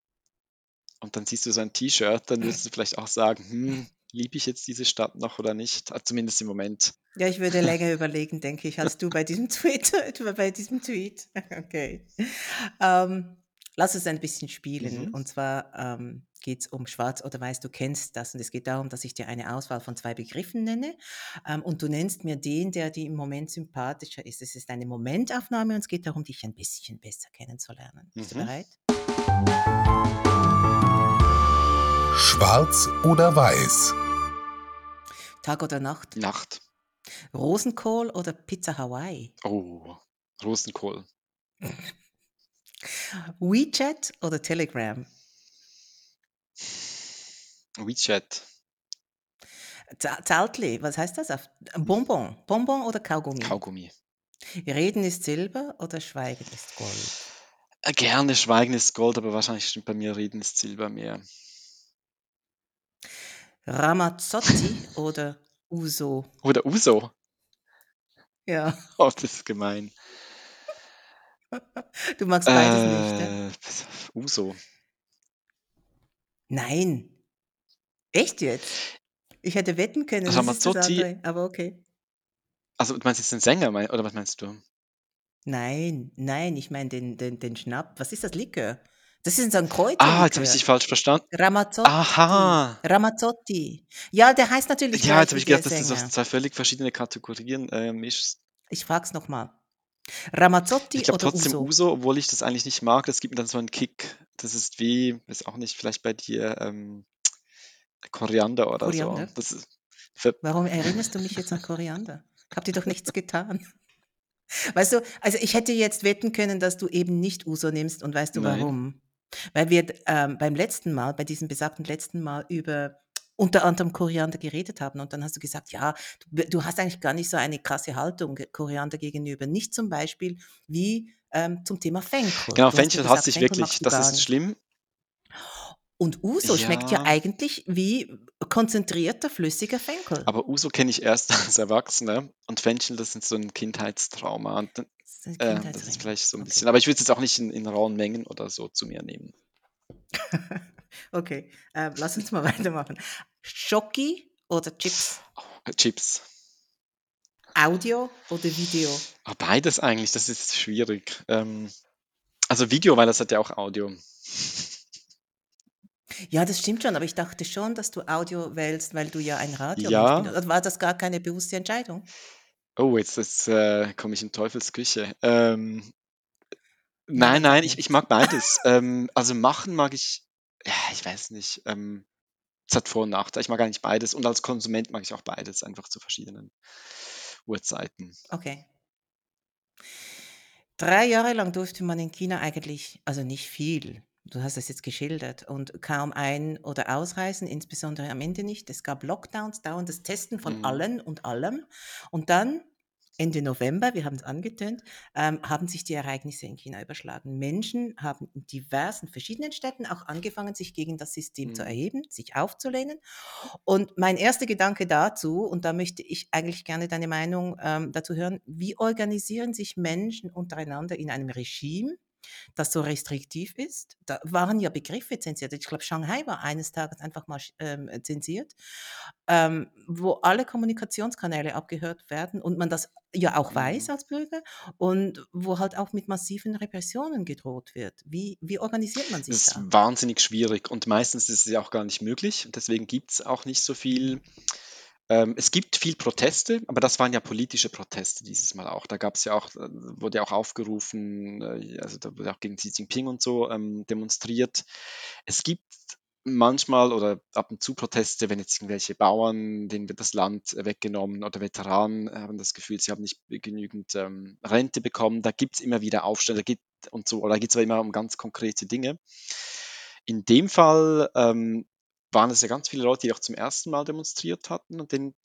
[SPEAKER 2] und dann siehst du so ein T-Shirt, dann würdest du vielleicht auch sagen, hm, liebe ich jetzt diese Stadt noch oder nicht? Ah, Zumindest im Moment.
[SPEAKER 1] Ja, ich würde länger überlegen, denke ich, als du bei diesem Tweet. bei diesem Tweet. Okay. Ähm, Lass uns ein bisschen spielen.
[SPEAKER 2] Mhm.
[SPEAKER 1] Und zwar ähm, geht es um Schwarz oder Weiß. Du kennst das. Und es geht darum, dass ich dir eine Auswahl von zwei Begriffen nenne. Ähm, und du nennst mir den, der dir im Moment sympathischer ist. Es ist eine Momentaufnahme und es geht darum, dich ein bisschen besser kennenzulernen. Bist du
[SPEAKER 2] Mhm.
[SPEAKER 1] bereit?
[SPEAKER 3] Schwarz oder Weiß?
[SPEAKER 1] Tag oder Nacht?
[SPEAKER 2] Nacht.
[SPEAKER 1] Rosenkohl oder Pizza Hawaii?
[SPEAKER 2] Oh, Rosenkohl.
[SPEAKER 1] WeChat oder Telegram?
[SPEAKER 2] WeChat.
[SPEAKER 1] Zaltli, was heißt das? Auf Bonbon. Bonbon oder Kaugummi?
[SPEAKER 2] Kaugummi.
[SPEAKER 1] Reden ist Silber oder Schweigen ist Gold?
[SPEAKER 2] Äh, Gerne Schweigen ist Gold, aber wahrscheinlich stimmt bei mir Reden ist Silber mehr.
[SPEAKER 1] Ramazzotti oder Uso?
[SPEAKER 2] Oder Uso.
[SPEAKER 1] Ja,
[SPEAKER 2] Oh, das ist gemein.
[SPEAKER 1] du magst beides nicht, ja?
[SPEAKER 2] Äh, Uso.
[SPEAKER 1] Nein. Echt jetzt? Ich hätte wetten können, das ist das
[SPEAKER 2] Ramazzotti.
[SPEAKER 1] andere, aber okay.
[SPEAKER 2] Also, du meinst jetzt den Sänger, mein- oder was meinst du?
[SPEAKER 1] Nein, nein, ich meine den, den, den Schnapp. Was ist das Likör? Das ist so ein
[SPEAKER 2] Ah, jetzt habe ich
[SPEAKER 1] Kräuterlikör.
[SPEAKER 2] dich falsch verstanden.
[SPEAKER 1] Ramazzotti.
[SPEAKER 2] Aha.
[SPEAKER 1] Ramazzotti. Ja, der heißt natürlich
[SPEAKER 2] Ja, jetzt habe
[SPEAKER 1] wie
[SPEAKER 2] ich
[SPEAKER 1] der
[SPEAKER 2] gedacht, dass du das
[SPEAKER 1] Sänger.
[SPEAKER 2] zwei völlig verschiedene Kategorien äh, mischst.
[SPEAKER 1] Ich frag's nochmal.
[SPEAKER 2] Ich
[SPEAKER 1] Ramazzotti
[SPEAKER 2] glaube
[SPEAKER 1] oder
[SPEAKER 2] trotzdem
[SPEAKER 1] Uso?
[SPEAKER 2] Uso, obwohl ich das eigentlich nicht mag. Das gibt mir dann so einen Kick. Das ist wie, ist auch nicht, vielleicht bei dir ähm, Koriander oder so.
[SPEAKER 1] Koriander?
[SPEAKER 2] Für,
[SPEAKER 1] Warum erinnerst du mich jetzt an Koriander? Habt ihr doch nichts getan. Weißt du, also ich hätte jetzt wetten können, dass du eben nicht Uso nimmst und weißt du
[SPEAKER 2] nein.
[SPEAKER 1] warum? Weil wir ähm, beim letzten Mal, bei diesem besagten letzten Mal über unter anderem Koriander geredet haben und dann hast du gesagt, ja, du, du hast eigentlich gar nicht so eine krasse Haltung Koriander gegenüber. Nicht zum Beispiel wie ähm, zum Thema Fenchel.
[SPEAKER 2] Genau, Fenchel hasse ich wirklich. Das ist schlimm.
[SPEAKER 1] Und Uso schmeckt ja
[SPEAKER 2] Ja,
[SPEAKER 1] eigentlich wie konzentrierter, flüssiger Fenchel.
[SPEAKER 2] aber Uso kenne ich erst als Erwachsener und Fenchel, das ist so ein Kindheitstrauma. Und, äh, das ist
[SPEAKER 1] Kindheitsring.
[SPEAKER 2] vielleicht so ein
[SPEAKER 1] Okay.
[SPEAKER 2] bisschen, aber ich würde es jetzt auch nicht in, in rauen Mengen oder so zu mir nehmen.
[SPEAKER 1] Okay, äh, lass uns mal weitermachen. Schoki oder Chips?
[SPEAKER 2] Oh, Chips.
[SPEAKER 1] Audio oder Video?
[SPEAKER 2] Ah, beides eigentlich, das ist schwierig. Ähm, also Video, weil das hat ja auch Audio.
[SPEAKER 1] Ja, das stimmt schon, aber ich dachte schon, dass du Audio wählst, weil du ja ein bist.
[SPEAKER 2] Ja.
[SPEAKER 1] Oder war das gar keine bewusste Entscheidung?
[SPEAKER 2] Oh, jetzt, jetzt äh, komme ich in Teufels Küche. Ähm, nein, nein, ich, ich mag beides. ähm, also machen mag ich, ja, ich weiß nicht. Ähm, es hat Vor- und Nachteile. Ich mag eigentlich beides. Und als Konsument mag ich auch beides, einfach zu verschiedenen Uhrzeiten.
[SPEAKER 1] Okay. Drei Jahre lang durfte man in China eigentlich, also nicht viel, du hast das jetzt geschildert, und kaum ein- oder ausreisen, insbesondere am Ende nicht. Es gab Lockdowns, dauerndes Testen von
[SPEAKER 2] Mhm.
[SPEAKER 1] allen und allem. Und dann, Ende November, wir haben es angetönt, ähm, haben sich die Ereignisse in China überschlagen. Menschen haben in diversen verschiedenen Städten auch angefangen, sich gegen das System zu
[SPEAKER 2] Mhm.
[SPEAKER 1] erheben, sich aufzulehnen. Und mein erster Gedanke dazu, und da möchte ich eigentlich gerne deine Meinung ähm, dazu hören, wie organisieren sich Menschen untereinander in einem Regime, das so restriktiv ist? Da waren ja Begriffe zensiert. Ich glaube, Shanghai war eines Tages einfach mal ähm, zensiert, ähm, wo alle Kommunikationskanäle abgehört werden und man das ja auch weiß
[SPEAKER 2] Mhm.
[SPEAKER 1] als Bürger und wo halt auch mit massiven Repressionen gedroht wird. Wie, wie organisiert man sich
[SPEAKER 2] Das ist
[SPEAKER 1] da?
[SPEAKER 2] wahnsinnig schwierig und meistens ist es ja auch gar nicht möglich. Deswegen gibt es auch nicht so viel. Ähm, es gibt viel Proteste, aber das waren ja politische Proteste dieses Mal auch. Da gab es ja auch, äh, wurde ja auch aufgerufen, äh, also da wurde auch gegen Xi Jinping und so ähm, demonstriert. Es gibt manchmal oder ab und zu Proteste, wenn jetzt irgendwelche Bauern, denen wird das Land äh, weggenommen oder Veteranen haben das Gefühl, sie haben nicht genügend ähm, Rente bekommen. Da gibt es immer wieder Aufstände und so, oder da geht es aber immer um ganz konkrete Dinge. In dem Fall ähm, waren es ja ganz viele Leute, die auch zum ersten Mal demonstriert hatten und denen,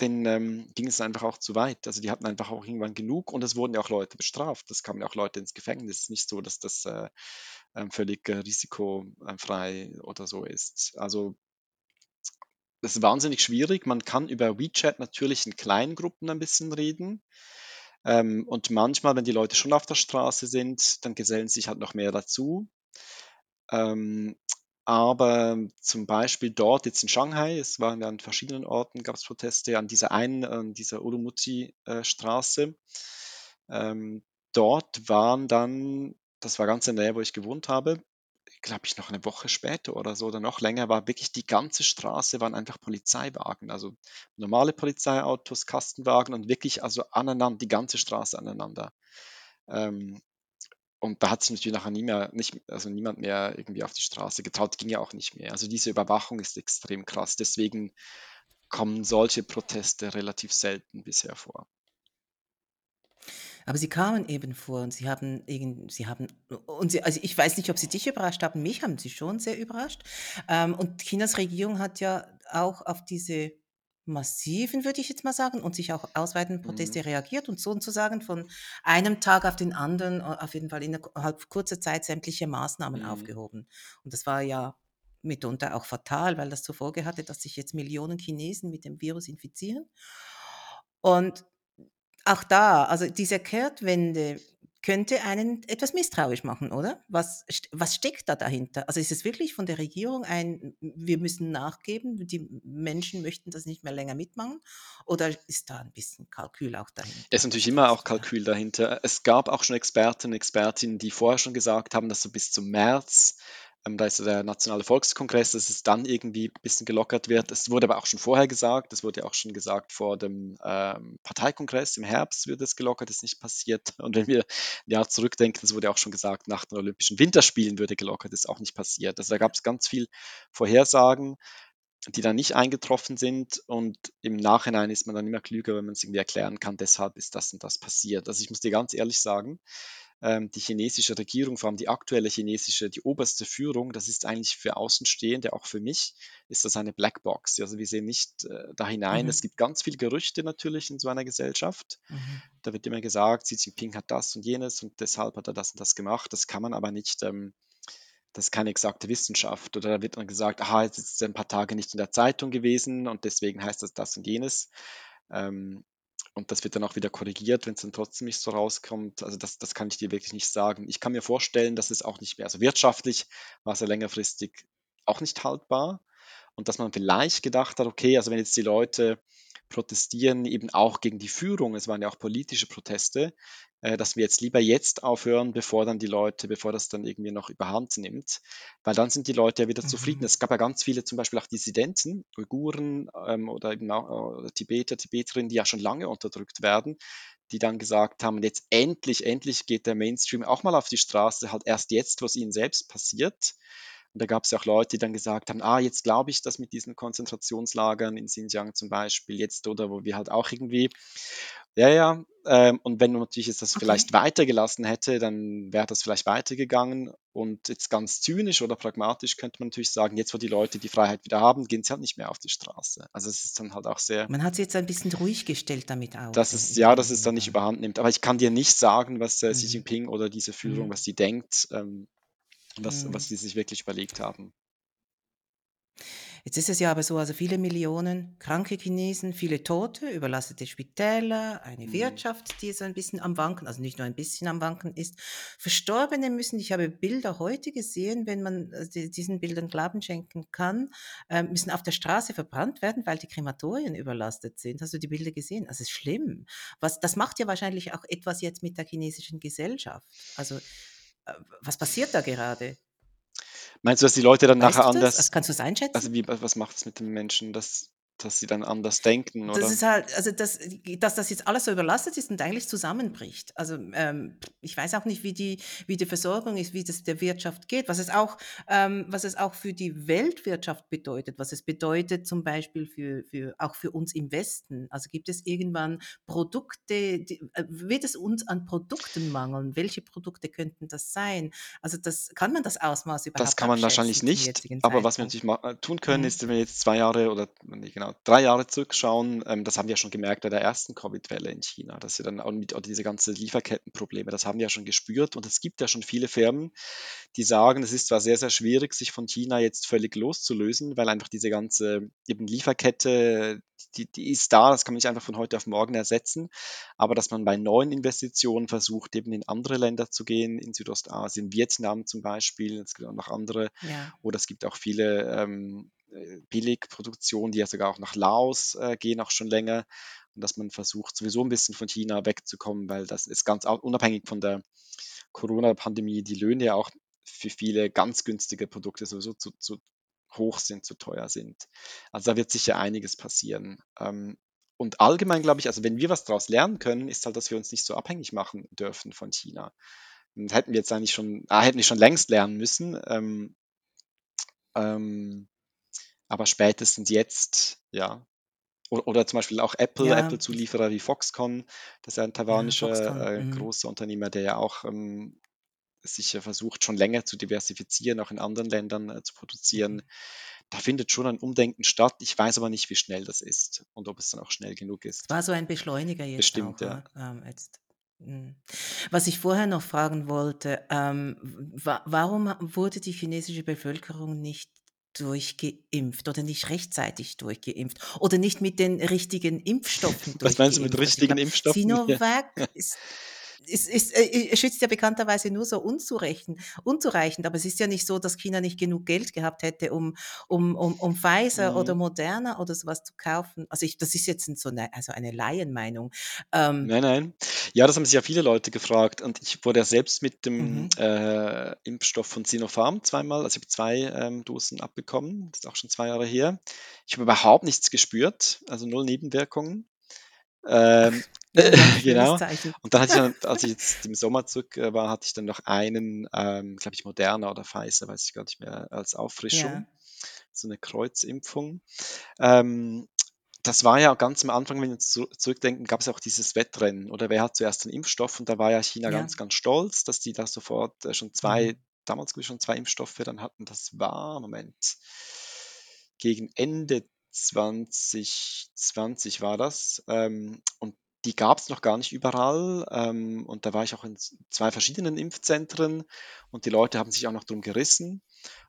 [SPEAKER 2] denen ähm, ging es einfach auch zu weit. Also die hatten einfach auch irgendwann genug und es wurden ja auch Leute bestraft. Es kamen ja auch Leute ins Gefängnis. Es ist nicht so, dass das äh, ähm, völlig äh, risikofrei oder so ist. Also das ist wahnsinnig schwierig. Man kann über WeChat natürlich in kleinen Gruppen ein bisschen reden. Ähm, und manchmal, wenn die Leute schon auf der Straße sind, dann gesellen sich halt noch mehr dazu. Ähm, aber zum Beispiel dort jetzt in Shanghai, es waren ja an verschiedenen Orten, gab es Proteste, an dieser einen, an dieser Urumqi-Straße. Ähm, dort waren dann das war ganz in der Nähe, wo ich gewohnt habe, glaube ich, noch eine Woche später oder so oder noch länger, war wirklich die ganze Straße waren einfach Polizeiwagen, also normale Polizeiautos, Kastenwagen und wirklich also aneinander, die ganze Straße aneinander. Ähm, und da hat sich natürlich nachher nie mehr, nicht, also niemand mehr irgendwie auf die Straße getraut, ging ja auch nicht mehr. Also diese Überwachung ist extrem krass. Deswegen kommen solche Proteste relativ selten bisher vor.
[SPEAKER 1] Aber sie kamen eben vor und sie haben sie haben und sie also, ich weiß nicht, ob sie dich überrascht haben, mich haben sie schon sehr überrascht. Ähm, und Chinas Regierung hat ja auch auf diese massiven, würde ich jetzt mal sagen, und sich auch ausweitenden Proteste
[SPEAKER 2] Mhm.
[SPEAKER 1] reagiert und sozusagen von einem Tag auf den anderen, äh, auf jeden Fall innerhalb kurzer Zeit sämtliche Maßnahmen
[SPEAKER 2] Mhm.
[SPEAKER 1] aufgehoben. Und das war ja mitunter auch fatal, weil das zur Folge hatte, dass sich jetzt Millionen Chinesen mit dem Virus infizieren. Und auch da, also diese Kehrtwende könnte einen etwas misstrauisch machen, oder? Was was steckt da dahinter? Also, ist es wirklich von der Regierung ein „Wir müssen nachgeben, die Menschen möchten das nicht mehr länger mitmachen“, oder ist da ein bisschen Kalkül auch
[SPEAKER 2] Es ist
[SPEAKER 1] dahinter?
[SPEAKER 2] natürlich immer auch? Kalkül dahinter. Es gab auch schon Experten und Expertinnen, die vorher schon gesagt haben, dass so bis zum März, da ist der Nationale Volkskongress, dass es dann irgendwie ein bisschen gelockert wird. Es wurde aber auch schon vorher gesagt, es wurde ja auch schon gesagt vor dem ähm, Parteikongress im Herbst wird es gelockert, ist nicht passiert. Und wenn wir ein Jahr zurückdenken, es wurde auch schon gesagt, nach den Olympischen Winterspielen würde gelockert, ist auch nicht passiert. Also da gab es ganz viel Vorhersagen die dann nicht eingetroffen sind und im Nachhinein ist man dann immer klüger, wenn man es irgendwie erklären kann, deshalb ist das und das passiert. Also ich muss dir ganz ehrlich sagen, ähm, die chinesische Regierung, vor allem die aktuelle chinesische, die oberste Führung, das ist eigentlich für Außenstehende, auch für mich, ist das eine Blackbox. Also wir sehen nicht äh, da hinein. Es
[SPEAKER 1] Mhm,
[SPEAKER 2] gibt ganz viele Gerüchte natürlich in so einer Gesellschaft.
[SPEAKER 1] mhm,
[SPEAKER 2] Da wird immer gesagt, Xi Jinping hat das und jenes und deshalb hat er das und das gemacht. Das kann man aber nicht ähm, das ist keine exakte Wissenschaft. Oder da wird dann gesagt, aha, jetzt ist es ein paar Tage nicht in der Zeitung gewesen und deswegen heißt das das und jenes. Ähm, und das wird dann auch wieder korrigiert, wenn es dann trotzdem nicht so rauskommt. Also das, das kann ich dir wirklich nicht sagen. Ich kann mir vorstellen, dass es auch nicht mehr, also wirtschaftlich war es ja längerfristig auch nicht haltbar. Und dass man vielleicht gedacht hat, okay, also wenn jetzt die Leute protestieren, eben auch gegen die Führung, es waren ja auch politische Proteste, dass wir jetzt lieber jetzt aufhören, bevor dann die Leute, bevor das dann irgendwie noch überhand nimmt, weil dann sind die Leute ja wieder zufrieden.
[SPEAKER 1] mhm,
[SPEAKER 2] Es gab ja ganz viele, zum Beispiel auch Dissidenten, Uiguren ähm, oder eben auch äh, Tibeter, Tibeterinnen, die ja schon lange unterdrückt werden, die dann gesagt haben, jetzt endlich, endlich geht der Mainstream auch mal auf die Straße, halt erst jetzt, was ihnen selbst passiert. Und da gab es ja auch Leute, die dann gesagt haben, ah, jetzt glaube ich, dass mit diesen Konzentrationslagern in Xinjiang zum Beispiel jetzt oder wo wir halt auch irgendwie, ja, ja, ähm, und wenn man natürlich jetzt das
[SPEAKER 1] okay.
[SPEAKER 2] vielleicht weitergelassen hätte, dann wäre das vielleicht weitergegangen. Und jetzt ganz zynisch oder pragmatisch könnte man natürlich sagen, jetzt wo die Leute die Freiheit wieder haben, gehen sie halt nicht mehr auf die Straße. Also es ist dann halt auch sehr,
[SPEAKER 1] Man hat sie jetzt ein bisschen ruhig gestellt damit auch,
[SPEAKER 2] dass
[SPEAKER 1] de
[SPEAKER 2] es, ja, dass es dann nicht überhand nimmt. Aber ich kann dir nicht sagen, was äh, Xi
[SPEAKER 1] Mhm,
[SPEAKER 2] Jinping oder diese Führung,
[SPEAKER 1] mhm,
[SPEAKER 2] was sie denkt, ähm, was, was
[SPEAKER 1] mhm.
[SPEAKER 2] sie sich wirklich überlegt haben.
[SPEAKER 1] Jetzt ist es ja aber so, also viele Millionen kranke Chinesen, viele Tote, überlastete Spitäler, eine
[SPEAKER 2] Mhm.
[SPEAKER 1] Wirtschaft, die so ein bisschen am Wanken, also nicht nur ein bisschen am Wanken ist. Verstorbene müssen, ich habe Bilder heute gesehen, wenn man äh, die- diesen Bildern Glauben schenken kann, äh, müssen auf der Straße verbrannt werden, weil die Krematorien überlastet sind. Hast du die Bilder gesehen? Also es ist schlimm. Was, das macht ja wahrscheinlich auch etwas jetzt mit der chinesischen Gesellschaft. Also was passiert da gerade?
[SPEAKER 2] Meinst du, dass die Leute dann nachher
[SPEAKER 1] Weißt das? Also
[SPEAKER 2] anders,
[SPEAKER 1] kannst du es
[SPEAKER 2] also
[SPEAKER 1] einschätzen?
[SPEAKER 2] wie, was macht es mit den Menschen, dass, dass sie dann anders denken,
[SPEAKER 1] Das
[SPEAKER 2] oder?
[SPEAKER 1] ist halt also, dass dass das jetzt alles so überlastet ist und eigentlich zusammenbricht. Also, ähm, ich weiß auch nicht, wie die wie die Versorgung ist, wie das der Wirtschaft geht, was es auch ähm, was es auch für die Weltwirtschaft bedeutet, was es bedeutet zum Beispiel für für auch für uns im Westen. Also, gibt es irgendwann Produkte, die äh, wird es uns an Produkten mangeln? Welche Produkte könnten das sein? Also, das kann man das Ausmaß
[SPEAKER 2] Das
[SPEAKER 1] überhaupt
[SPEAKER 2] kann man wahrscheinlich nicht, aber was wir natürlich äh, tun können,
[SPEAKER 1] Mhm.
[SPEAKER 2] ist, wenn wir jetzt 2 Jahre oder ne, 3 Jahre zurückschauen, ähm, das haben wir ja schon gemerkt bei der ersten Covid-Welle in China, dass wir dann auch mit oder diese ganze Lieferkettenprobleme, das haben wir ja schon gespürt. Und es gibt ja schon viele Firmen, die sagen, es ist zwar sehr, sehr schwierig, sich von China jetzt völlig loszulösen, weil einfach diese ganze eben Lieferkette, die, die ist da, das kann man nicht einfach von heute auf morgen ersetzen, aber dass man bei neuen Investitionen versucht, eben in andere Länder zu gehen, in Südostasien, Vietnam zum Beispiel, es gibt auch noch andere,
[SPEAKER 1] Ja.
[SPEAKER 2] oder es gibt auch viele ähm, Billigproduktionen, die ja sogar auch nach Laos äh, gehen, auch schon länger, und dass man versucht, sowieso ein bisschen von China wegzukommen, weil das ist ganz unabhängig von der Corona-Pandemie die Löhne ja auch für viele ganz günstige Produkte sowieso zu, zu hoch sind, zu teuer sind. Also da wird sicher einiges passieren. Ähm, und allgemein glaube ich, also wenn wir was daraus lernen können, ist halt, dass wir uns nicht so abhängig machen dürfen von China. Und hätten wir jetzt eigentlich schon, ah, hätten wir schon längst lernen müssen. Ähm, ähm, aber spätestens jetzt, ja. Oder, oder zum Beispiel auch Apple,
[SPEAKER 1] Ja,
[SPEAKER 2] Apple-Zulieferer wie Foxconn, das ist ja ein
[SPEAKER 1] ja,
[SPEAKER 2] taiwanischer
[SPEAKER 1] Foxconn.
[SPEAKER 2] äh,
[SPEAKER 1] Mhm.
[SPEAKER 2] großer Unternehmer, der ja auch ähm, sicher versucht, schon länger zu diversifizieren, auch in anderen Ländern äh, zu produzieren.
[SPEAKER 1] Mhm.
[SPEAKER 2] Da findet schon ein Umdenken statt. Ich weiß aber nicht, wie schnell das ist und ob es dann auch schnell genug ist.
[SPEAKER 1] war so ein Beschleuniger jetzt
[SPEAKER 2] Bestimmt,
[SPEAKER 1] auch,
[SPEAKER 2] ja.
[SPEAKER 1] ja, ähm, jetzt. Mhm. Was ich vorher noch fragen wollte, ähm, wa warum wurde die chinesische Bevölkerung nicht durchgeimpft oder nicht rechtzeitig durchgeimpft oder nicht mit den richtigen Impfstoffen
[SPEAKER 2] Was meinst du mit
[SPEAKER 1] durchgeimpft? Also ich
[SPEAKER 2] richtigen Impfstoffen? Ja.
[SPEAKER 1] Sinovac ist es ist, äh, schützt ja bekannterweise nur so unzureichend, unzureichend, aber es ist ja nicht so, dass China nicht genug Geld gehabt hätte, um, um, um, um Pfizer oder
[SPEAKER 2] Mhm.
[SPEAKER 1] Moderna oder sowas zu kaufen. Also ich, das ist jetzt so eine, also eine Laienmeinung. Ähm,
[SPEAKER 2] Nein, nein. Ja, das haben sich ja viele Leute gefragt und ich wurde ja selbst mit dem
[SPEAKER 1] mhm.
[SPEAKER 2] äh, Impfstoff von Sinopharm zweimal, also ich habe zwei ähm, Dosen abbekommen, das ist auch schon zwei Jahre her. Ich habe überhaupt nichts gespürt, also null Nebenwirkungen. Ähm, genau.
[SPEAKER 1] Zeichen.
[SPEAKER 2] Und dann hatte ich dann, als ich jetzt im Sommer zurück äh, war, hatte ich dann noch einen, ähm, glaube ich, Moderna oder Pfizer, weiß ich gar nicht mehr, als Auffrischung,
[SPEAKER 1] Ja,
[SPEAKER 2] so eine Kreuzimpfung. Ähm, das war ja ganz am Anfang, wenn wir uns zu, zurückdenken, gab es ja auch dieses Wettrennen oder wer hat zuerst den Impfstoff und da war ja China
[SPEAKER 1] ja.
[SPEAKER 2] ganz, ganz stolz, dass die da sofort äh, schon zwei,
[SPEAKER 1] Mhm.
[SPEAKER 2] damals glaube ich schon zwei Impfstoffe dann hatten. Das war, Moment, gegen Ende 2020 war das. Ähm, und die gab es noch gar nicht überall. Ähm, und da war ich auch in zwei verschiedenen Impfzentren und die Leute haben sich auch noch drum gerissen.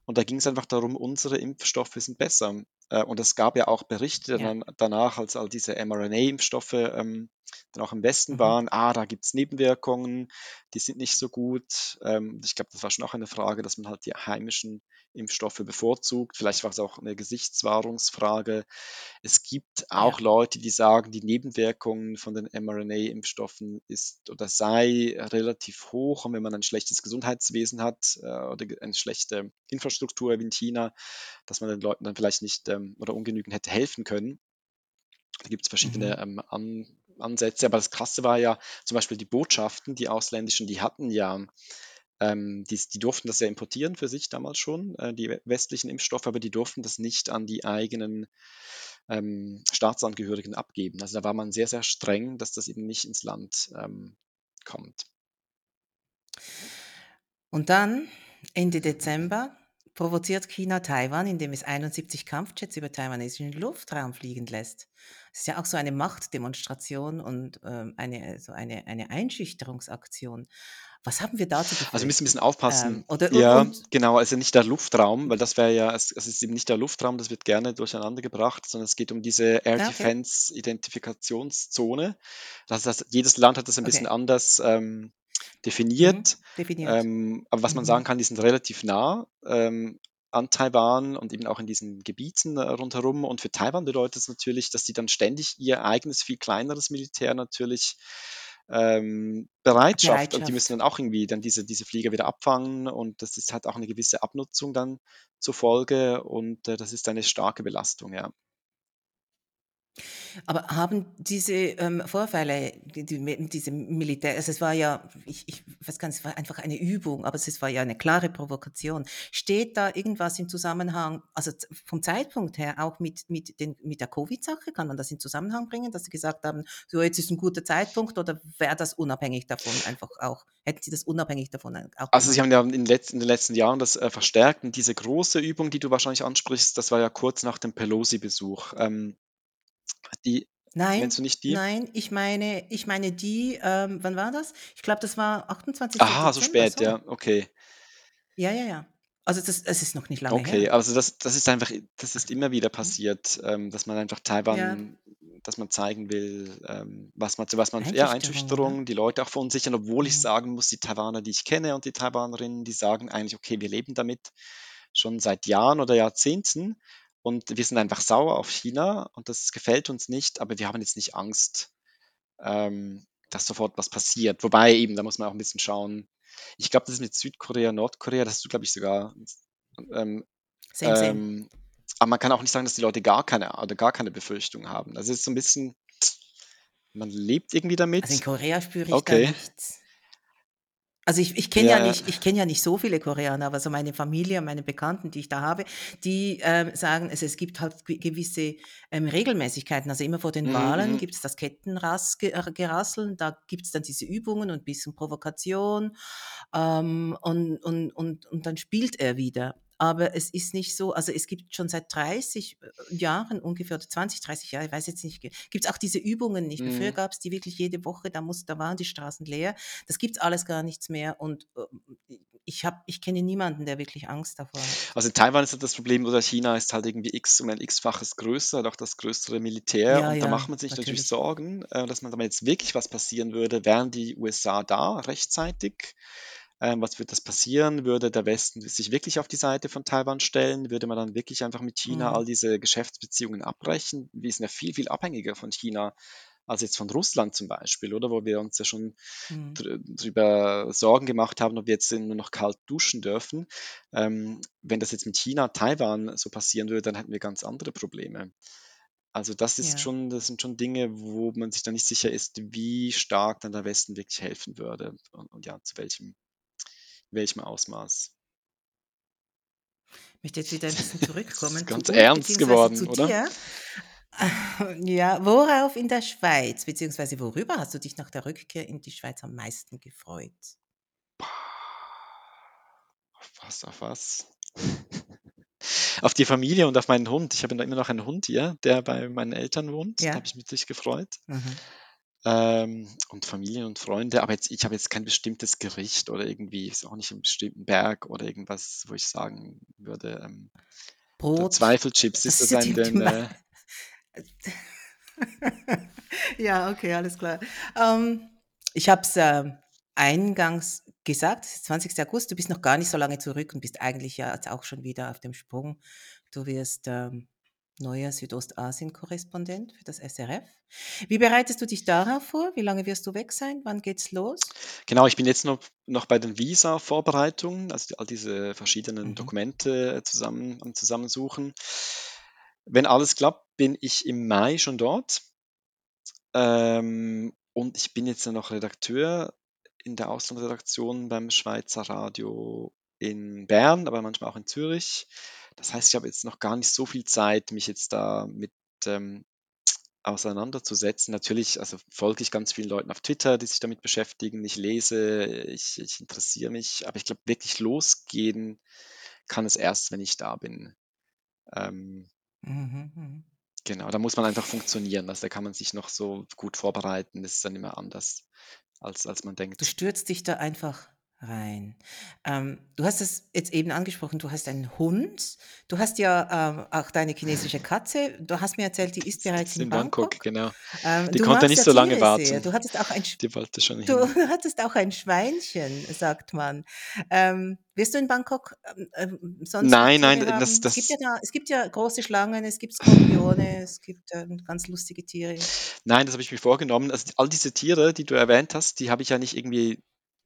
[SPEAKER 2] Und da ging es einfach darum, unsere Impfstoffe sind besser. Äh, und es gab ja auch Berichte
[SPEAKER 1] Ja.
[SPEAKER 2] dann, danach, als all diese mRNA-Impfstoffe ähm, dann auch im Westen
[SPEAKER 1] Mhm.
[SPEAKER 2] waren, ah, da gibt es Nebenwirkungen, die sind nicht so gut. Ähm, ich glaube, das war schon auch eine Frage, dass man halt die heimischen Impfstoffe bevorzugt. Vielleicht war es auch eine Gesichtswahrungsfrage. Es gibt
[SPEAKER 1] Ja.
[SPEAKER 2] auch Leute, die sagen, die Nebenwirkungen von den mRNA-Impfstoffen ist oder sei relativ hoch. Und wenn man ein schlechtes Gesundheitswesen hat äh, oder eine schlechte Infrastruktur wie in China, dass man den Leuten dann vielleicht nicht ähm, oder ungenügend hätte helfen können. Da gibt es verschiedene
[SPEAKER 1] Mhm.
[SPEAKER 2] ähm, An Ansätze. Aber das Krasse war ja zum Beispiel die Botschaften, die ausländischen, die hatten ja, ähm, die, die durften das ja importieren für sich damals schon, äh, die we- westlichen Impfstoffe, aber die durften das nicht an die eigenen ähm, Staatsangehörigen abgeben. Also da war man sehr, sehr streng, dass das eben nicht ins Land ähm, kommt.
[SPEAKER 1] Und dann, Ende Dezember, provoziert China Taiwan, indem es 71 Kampfjets über taiwanesischen Luftraum fliegen lässt. Das ist ja auch so eine Machtdemonstration und ähm, eine, so eine, eine Einschüchterungsaktion. Was haben wir da zu
[SPEAKER 2] Also wir müssen ein bisschen aufpassen.
[SPEAKER 1] Ähm, oder,
[SPEAKER 2] Ja,
[SPEAKER 1] und,
[SPEAKER 2] genau, also nicht der Luftraum, weil das wäre ja, es, es ist eben nicht der Luftraum, das wird gerne durcheinander gebracht, sondern es geht um diese Air
[SPEAKER 1] ah, okay,
[SPEAKER 2] Defense Identifikationszone. Das heißt, jedes Land hat das ein bisschen
[SPEAKER 1] okay.
[SPEAKER 2] anders ähm,
[SPEAKER 1] Mhm.
[SPEAKER 2] definiert.
[SPEAKER 1] Definiert.
[SPEAKER 2] Ähm, aber was man sagen
[SPEAKER 1] Mhm.
[SPEAKER 2] kann, die sind relativ nah ähm, an Taiwan und eben auch in diesen Gebieten äh, rundherum. Und für Taiwan bedeutet es natürlich, dass sie dann ständig ihr eigenes, viel kleineres Militär natürlich ähm, bereit schafft. Und die müssen
[SPEAKER 1] Bereitschaft.
[SPEAKER 2] dann auch irgendwie dann diese, diese Flieger wieder abfangen. Und das ist halt auch eine gewisse Abnutzung dann zur Folge. Und äh, das ist eine starke Belastung, ja.
[SPEAKER 1] Aber haben diese ähm, Vorfälle, die, die, mit diesem Militär, also es war ja, ich, ich weiß gar nicht, es war einfach eine Übung, aber es war ja eine klare Provokation. Steht da irgendwas im Zusammenhang, also vom Zeitpunkt her auch mit, mit, den, mit der Covid-Sache, kann man das in Zusammenhang bringen, dass Sie gesagt haben, so jetzt ist ein guter Zeitpunkt oder wäre das unabhängig davon einfach auch, hätten Sie das unabhängig davon auch
[SPEAKER 2] Also sie
[SPEAKER 1] gemacht?
[SPEAKER 2] haben ja in den letzten, in den letzten Jahren das äh, verstärkt und diese große Übung, die du wahrscheinlich ansprichst, das war ja kurz nach dem Pelosi-Besuch. Ähm, die,
[SPEAKER 1] Nein,
[SPEAKER 2] du nicht die?
[SPEAKER 1] nein, ich meine, ich meine die, ähm, wann war das? Ich glaube, das war 28.
[SPEAKER 2] Aha, so
[SPEAKER 1] Dezember,
[SPEAKER 2] spät,
[SPEAKER 1] so.
[SPEAKER 2] ja, okay.
[SPEAKER 1] Ja, ja, ja. Also das, es ist noch nicht lange
[SPEAKER 2] Okay,
[SPEAKER 1] her.
[SPEAKER 2] also das, das ist einfach, das ist immer wieder passiert, ähm, dass man einfach
[SPEAKER 1] Ja,
[SPEAKER 2] Taiwan, dass man zeigen will, ähm, was man, zu was man, ja,
[SPEAKER 1] Einschüchterung?
[SPEAKER 2] Einschüchterung, die Leute auch verunsichern, obwohl ich
[SPEAKER 1] Mhm.
[SPEAKER 2] sagen muss, die Taiwaner, die ich kenne und die Taiwanerinnen, die sagen eigentlich, okay, wir leben damit schon seit Jahren oder Jahrzehnten und wir sind einfach sauer auf China und das gefällt uns nicht, aber wir haben jetzt nicht Angst, ähm, dass sofort was passiert. Wobei eben, da muss man auch ein bisschen schauen, Ich glaube, das ist mit Südkorea, Nordkorea, das du, glaube ich, sogar. Ähm,
[SPEAKER 1] Same, same.
[SPEAKER 2] ähm, aber man kann auch nicht sagen, dass die Leute gar keine oder gar keine Befürchtung haben. Also es ist so ein bisschen, man lebt irgendwie
[SPEAKER 1] Also in
[SPEAKER 2] damit.
[SPEAKER 1] Korea spüre ich da
[SPEAKER 2] Okay.
[SPEAKER 1] nichts. Also ich, ich kenne ja
[SPEAKER 2] Ja,
[SPEAKER 1] nicht, ich kenne ja nicht so viele Koreaner, aber so meine Familie, meine Bekannten, die ich da habe, die ähm, sagen, es, es gibt halt ge- gewisse ähm, Regelmäßigkeiten. Also immer vor den
[SPEAKER 2] mhm,
[SPEAKER 1] Wahlen
[SPEAKER 2] mhm.
[SPEAKER 1] gibt es das Kettengerasseln, da gibt es dann diese Übungen und ein bisschen Provokation ähm, und, und, und, und dann spielt er wieder. Aber es ist nicht so, also es gibt schon seit 30 Jahren ungefähr, oder 20, 30 Jahre, ich weiß jetzt nicht, gibt es auch diese Übungen nicht mehr. Früher
[SPEAKER 2] Mhm.
[SPEAKER 1] gab es die wirklich jede Woche, da, muss, da waren die Straßen leer. Das gibt es alles gar nichts mehr und äh, ich, hab, ich kenne niemanden, der wirklich Angst davor hat.
[SPEAKER 2] Also in Taiwan ist halt das Problem, oder China ist halt irgendwie x um ein x-faches größer, hat auch das größere Militär
[SPEAKER 1] Ja,
[SPEAKER 2] und da
[SPEAKER 1] ja,
[SPEAKER 2] macht man sich natürlich
[SPEAKER 1] natürlich.
[SPEAKER 2] Sorgen, äh, dass man, wenn jetzt wirklich was passieren würde, wären die USA da rechtzeitig? Ähm, was würde das passieren? Würde der Westen sich wirklich auf die Seite von Taiwan stellen? Würde man dann wirklich einfach mit China all
[SPEAKER 1] Mhm.
[SPEAKER 2] diese Geschäftsbeziehungen abbrechen? Wir sind ja viel, viel abhängiger von China als jetzt von Russland zum Beispiel, oder? Wo wir uns ja schon
[SPEAKER 1] Mhm.
[SPEAKER 2] dr- drüber Sorgen gemacht haben, ob wir jetzt nur noch kalt duschen dürfen. Ähm, wenn das jetzt mit China, Taiwan so passieren würde, dann hätten wir ganz andere Probleme. Also das ist
[SPEAKER 1] Ja.
[SPEAKER 2] schon, das sind schon Dinge, wo man sich dann nicht sicher ist, wie stark dann der Westen wirklich helfen würde und, und ja, zu welchem, welchem Ausmaß.
[SPEAKER 1] Ich möchte jetzt wieder ein bisschen zurückkommen
[SPEAKER 2] ist
[SPEAKER 1] zu
[SPEAKER 2] ganz
[SPEAKER 1] uns,
[SPEAKER 2] ernst geworden,
[SPEAKER 1] zu
[SPEAKER 2] oder?
[SPEAKER 1] Ja, worauf in der Schweiz, beziehungsweise worüber hast du dich nach der Rückkehr in die Schweiz am meisten gefreut?
[SPEAKER 2] Auf was, auf was? Auf die Familie und auf meinen Hund. Ich habe immer noch einen Hund hier, der bei meinen Eltern wohnt. Da
[SPEAKER 1] Ja.
[SPEAKER 2] habe ich mich gefreut.
[SPEAKER 1] Mhm.
[SPEAKER 2] Ähm, und Familie und Freunde. Aber jetzt, ich habe jetzt kein bestimmtes Gericht oder irgendwie, ist auch nicht einen bestimmten Berg oder irgendwas, wo ich sagen würde, ähm,
[SPEAKER 1] Brot,
[SPEAKER 2] Zweifelchips, ist das ein,
[SPEAKER 1] die, die
[SPEAKER 2] den,
[SPEAKER 1] Me-
[SPEAKER 2] äh,
[SPEAKER 1] Ja, okay, alles klar. Ähm, ich habe es ähm, eingangs gesagt, es ist 20. August, du bist noch gar nicht so lange zurück und bist eigentlich ja jetzt auch schon wieder auf dem Sprung. Du wirst ähm, neuer Südostasien-Korrespondent für das SRF. Wie bereitest du dich darauf vor? Wie lange wirst du weg sein? Wann geht's los?
[SPEAKER 2] Genau, ich bin jetzt noch, noch bei den Visa-Vorbereitungen, also all diese verschiedenen
[SPEAKER 1] Mhm.
[SPEAKER 2] Dokumente zusammen am Zusammensuchen. Wenn alles klappt, bin ich im Mai schon dort. Ähm, und ich bin jetzt noch Redakteur in der Auslandsredaktion beim Schweizer Radio in Bern, aber manchmal auch in Zürich. Das heißt, ich habe jetzt noch gar nicht so viel Zeit, mich jetzt da mit ähm, auseinanderzusetzen. Natürlich, also folge ich ganz vielen Leuten auf Twitter, die sich damit beschäftigen. Ich lese, ich, ich interessiere mich, aber ich glaube, wirklich losgehen kann es erst, wenn ich da bin. Ähm,
[SPEAKER 1] Mhm, mhm.
[SPEAKER 2] genau, da muss man einfach funktionieren. Also da kann man sich noch so gut vorbereiten. Das ist dann immer anders, als, als man
[SPEAKER 1] Du
[SPEAKER 2] denkt.
[SPEAKER 1] stürzt dich da einfach rein. Ähm, du hast es jetzt eben angesprochen, du hast einen Hund, du hast ja ähm, auch deine chinesische Katze, du hast mir erzählt, die ist bereits in
[SPEAKER 2] in Bangkok,
[SPEAKER 1] Bangkok.
[SPEAKER 2] genau.
[SPEAKER 1] Ähm,
[SPEAKER 2] Die
[SPEAKER 1] du
[SPEAKER 2] konnte nicht so lange
[SPEAKER 1] Tiere sehr.
[SPEAKER 2] warten.
[SPEAKER 1] Du hattest auch ein, Sch-
[SPEAKER 2] Die wollte schon
[SPEAKER 1] du
[SPEAKER 2] hin.
[SPEAKER 1] hattest auch ein Schweinchen, sagt man. Ähm, wirst du in Bangkok ähm, ähm, sonst
[SPEAKER 2] Nein, nein, das?
[SPEAKER 1] Es gibt ja
[SPEAKER 2] das,
[SPEAKER 1] da, es gibt ja große Schlangen, es gibt Skorpione, es gibt ganz lustige Tiere.
[SPEAKER 2] nein, das habe ich mir vorgenommen. Also all diese Tiere, die du erwähnt hast, die habe ich ja nicht irgendwie,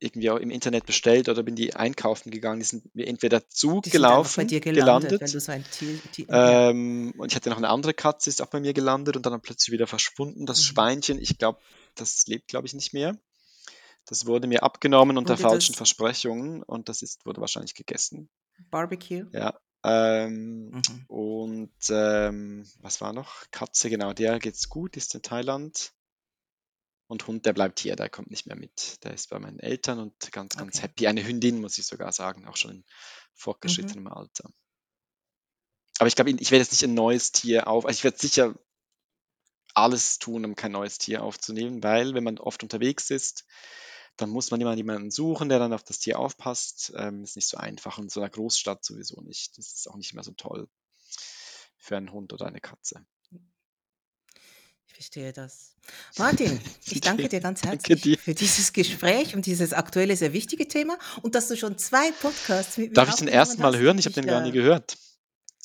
[SPEAKER 2] irgendwie auch im Internet bestellt oder bin die einkaufen gegangen. Die sind mir entweder zugelaufen,
[SPEAKER 1] dir gelandet, so Tier, Tier
[SPEAKER 2] ähm, und ich hatte noch eine andere Katze, ist auch bei mir gelandet und dann plötzlich wieder verschwunden. Das
[SPEAKER 1] Mhm.
[SPEAKER 2] Schweinchen, ich glaube, das lebt, glaube ich, nicht mehr. Das wurde mir abgenommen unter falschen Versprechungen und das ist, wurde wahrscheinlich gegessen.
[SPEAKER 1] Barbecue?
[SPEAKER 2] Ja. Ähm,
[SPEAKER 1] Mhm.
[SPEAKER 2] und ähm, was war noch? Katze, genau, der geht's gut, ist in Thailand. Und Hund, der bleibt hier, der kommt nicht mehr mit. Der ist bei meinen Eltern und ganz, ganz
[SPEAKER 1] Okay.
[SPEAKER 2] happy. Eine Hündin, muss ich sogar sagen, auch schon in
[SPEAKER 1] Mhm.
[SPEAKER 2] fortgeschrittenem Alter. Aber ich glaube, ich werde jetzt nicht ein neues Tier auf. Also ich werde sicher alles tun, um kein neues Tier aufzunehmen, weil wenn man oft unterwegs ist, dann muss man immer jemanden suchen, der dann auf das Tier aufpasst. Ähm, ist nicht so einfach und in so einer Großstadt sowieso nicht. Das ist auch nicht mehr so toll für einen Hund oder eine Katze.
[SPEAKER 1] Ich verstehe das. Martin, ich danke dir ganz herzlich
[SPEAKER 2] dir.
[SPEAKER 1] für dieses Gespräch und dieses aktuelle, sehr wichtige Thema und dass du schon zwei Podcasts mit mir
[SPEAKER 2] Darf ich den ersten Mal hören? Ich habe den gar nie gehört.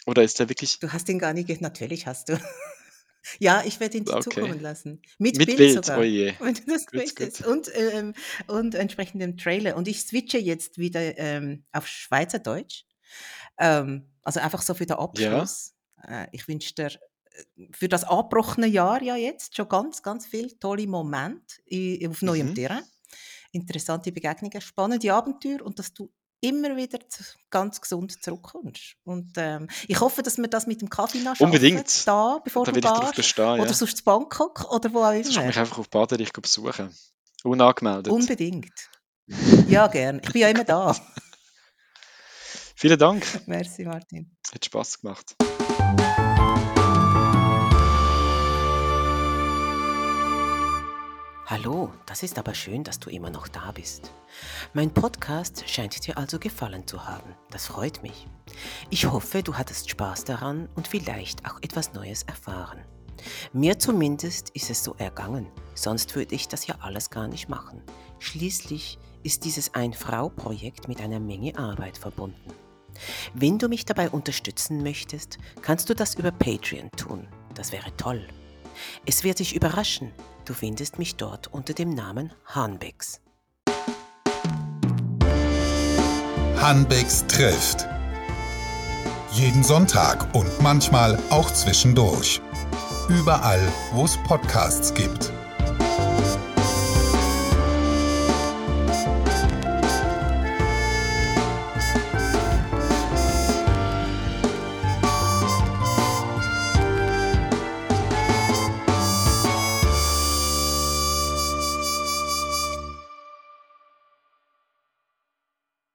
[SPEAKER 2] Oder ist der wirklich.
[SPEAKER 1] du hast den gar nicht, ge- natürlich hast du. Ja, ich werde ihn dir
[SPEAKER 2] Okay.
[SPEAKER 1] zukommen lassen. Mit,
[SPEAKER 2] Mit
[SPEAKER 1] Bild,
[SPEAKER 2] Bild,
[SPEAKER 1] sogar.
[SPEAKER 2] oh je.
[SPEAKER 1] Wenn du das
[SPEAKER 2] Gut,
[SPEAKER 1] möchtest.
[SPEAKER 2] gut.
[SPEAKER 1] Und, ähm, und entsprechendem Trailer. Und ich switche jetzt wieder ähm, auf Schweizerdeutsch. Ähm, also einfach so für den
[SPEAKER 2] Ja,
[SPEAKER 1] Abschluss. Äh, ich wünsche dir für das abgebrochene Jahr ja jetzt schon ganz, ganz viele tolle Momente auf neuem
[SPEAKER 2] mhm.
[SPEAKER 1] Terrain. Interessante Begegnungen, spannende Abenteuer und dass du immer wieder ganz gesund zurückkommst. Und ähm, ich hoffe, dass wir das mit dem Kaffee noch schaffen,
[SPEAKER 2] Unbedingt.
[SPEAKER 1] da, bevor
[SPEAKER 2] Da
[SPEAKER 1] du gehst.
[SPEAKER 2] bestehen,
[SPEAKER 1] Oder
[SPEAKER 2] ja.
[SPEAKER 1] sonst zu Bangkok oder wo auch
[SPEAKER 2] Sonst
[SPEAKER 1] immer.
[SPEAKER 2] ich einfach auf Baden besuchen. Unangemeldet.
[SPEAKER 1] Unbedingt. Ja, gern. Ich bin ja immer da.
[SPEAKER 2] Vielen Dank.
[SPEAKER 1] Merci, Martin.
[SPEAKER 2] Hat Spaß gemacht.
[SPEAKER 4] Hallo, das ist aber schön, dass du immer noch da bist. Mein Podcast scheint dir also gefallen zu haben. Das freut mich. Ich hoffe, du hattest Spaß daran und vielleicht auch etwas Neues erfahren. Mir zumindest ist es so ergangen, sonst würde ich das ja alles gar nicht machen. Schließlich ist dieses Ein-Frau-Projekt mit einer Menge Arbeit verbunden. Wenn du mich dabei unterstützen möchtest, kannst du das über Patreon tun. Das wäre toll. Es wird dich überraschen, du findest mich dort unter dem Namen Hanbecks.
[SPEAKER 3] Hanbecks trifft. Jeden Sonntag und manchmal auch zwischendurch. Überall, wo es Podcasts gibt.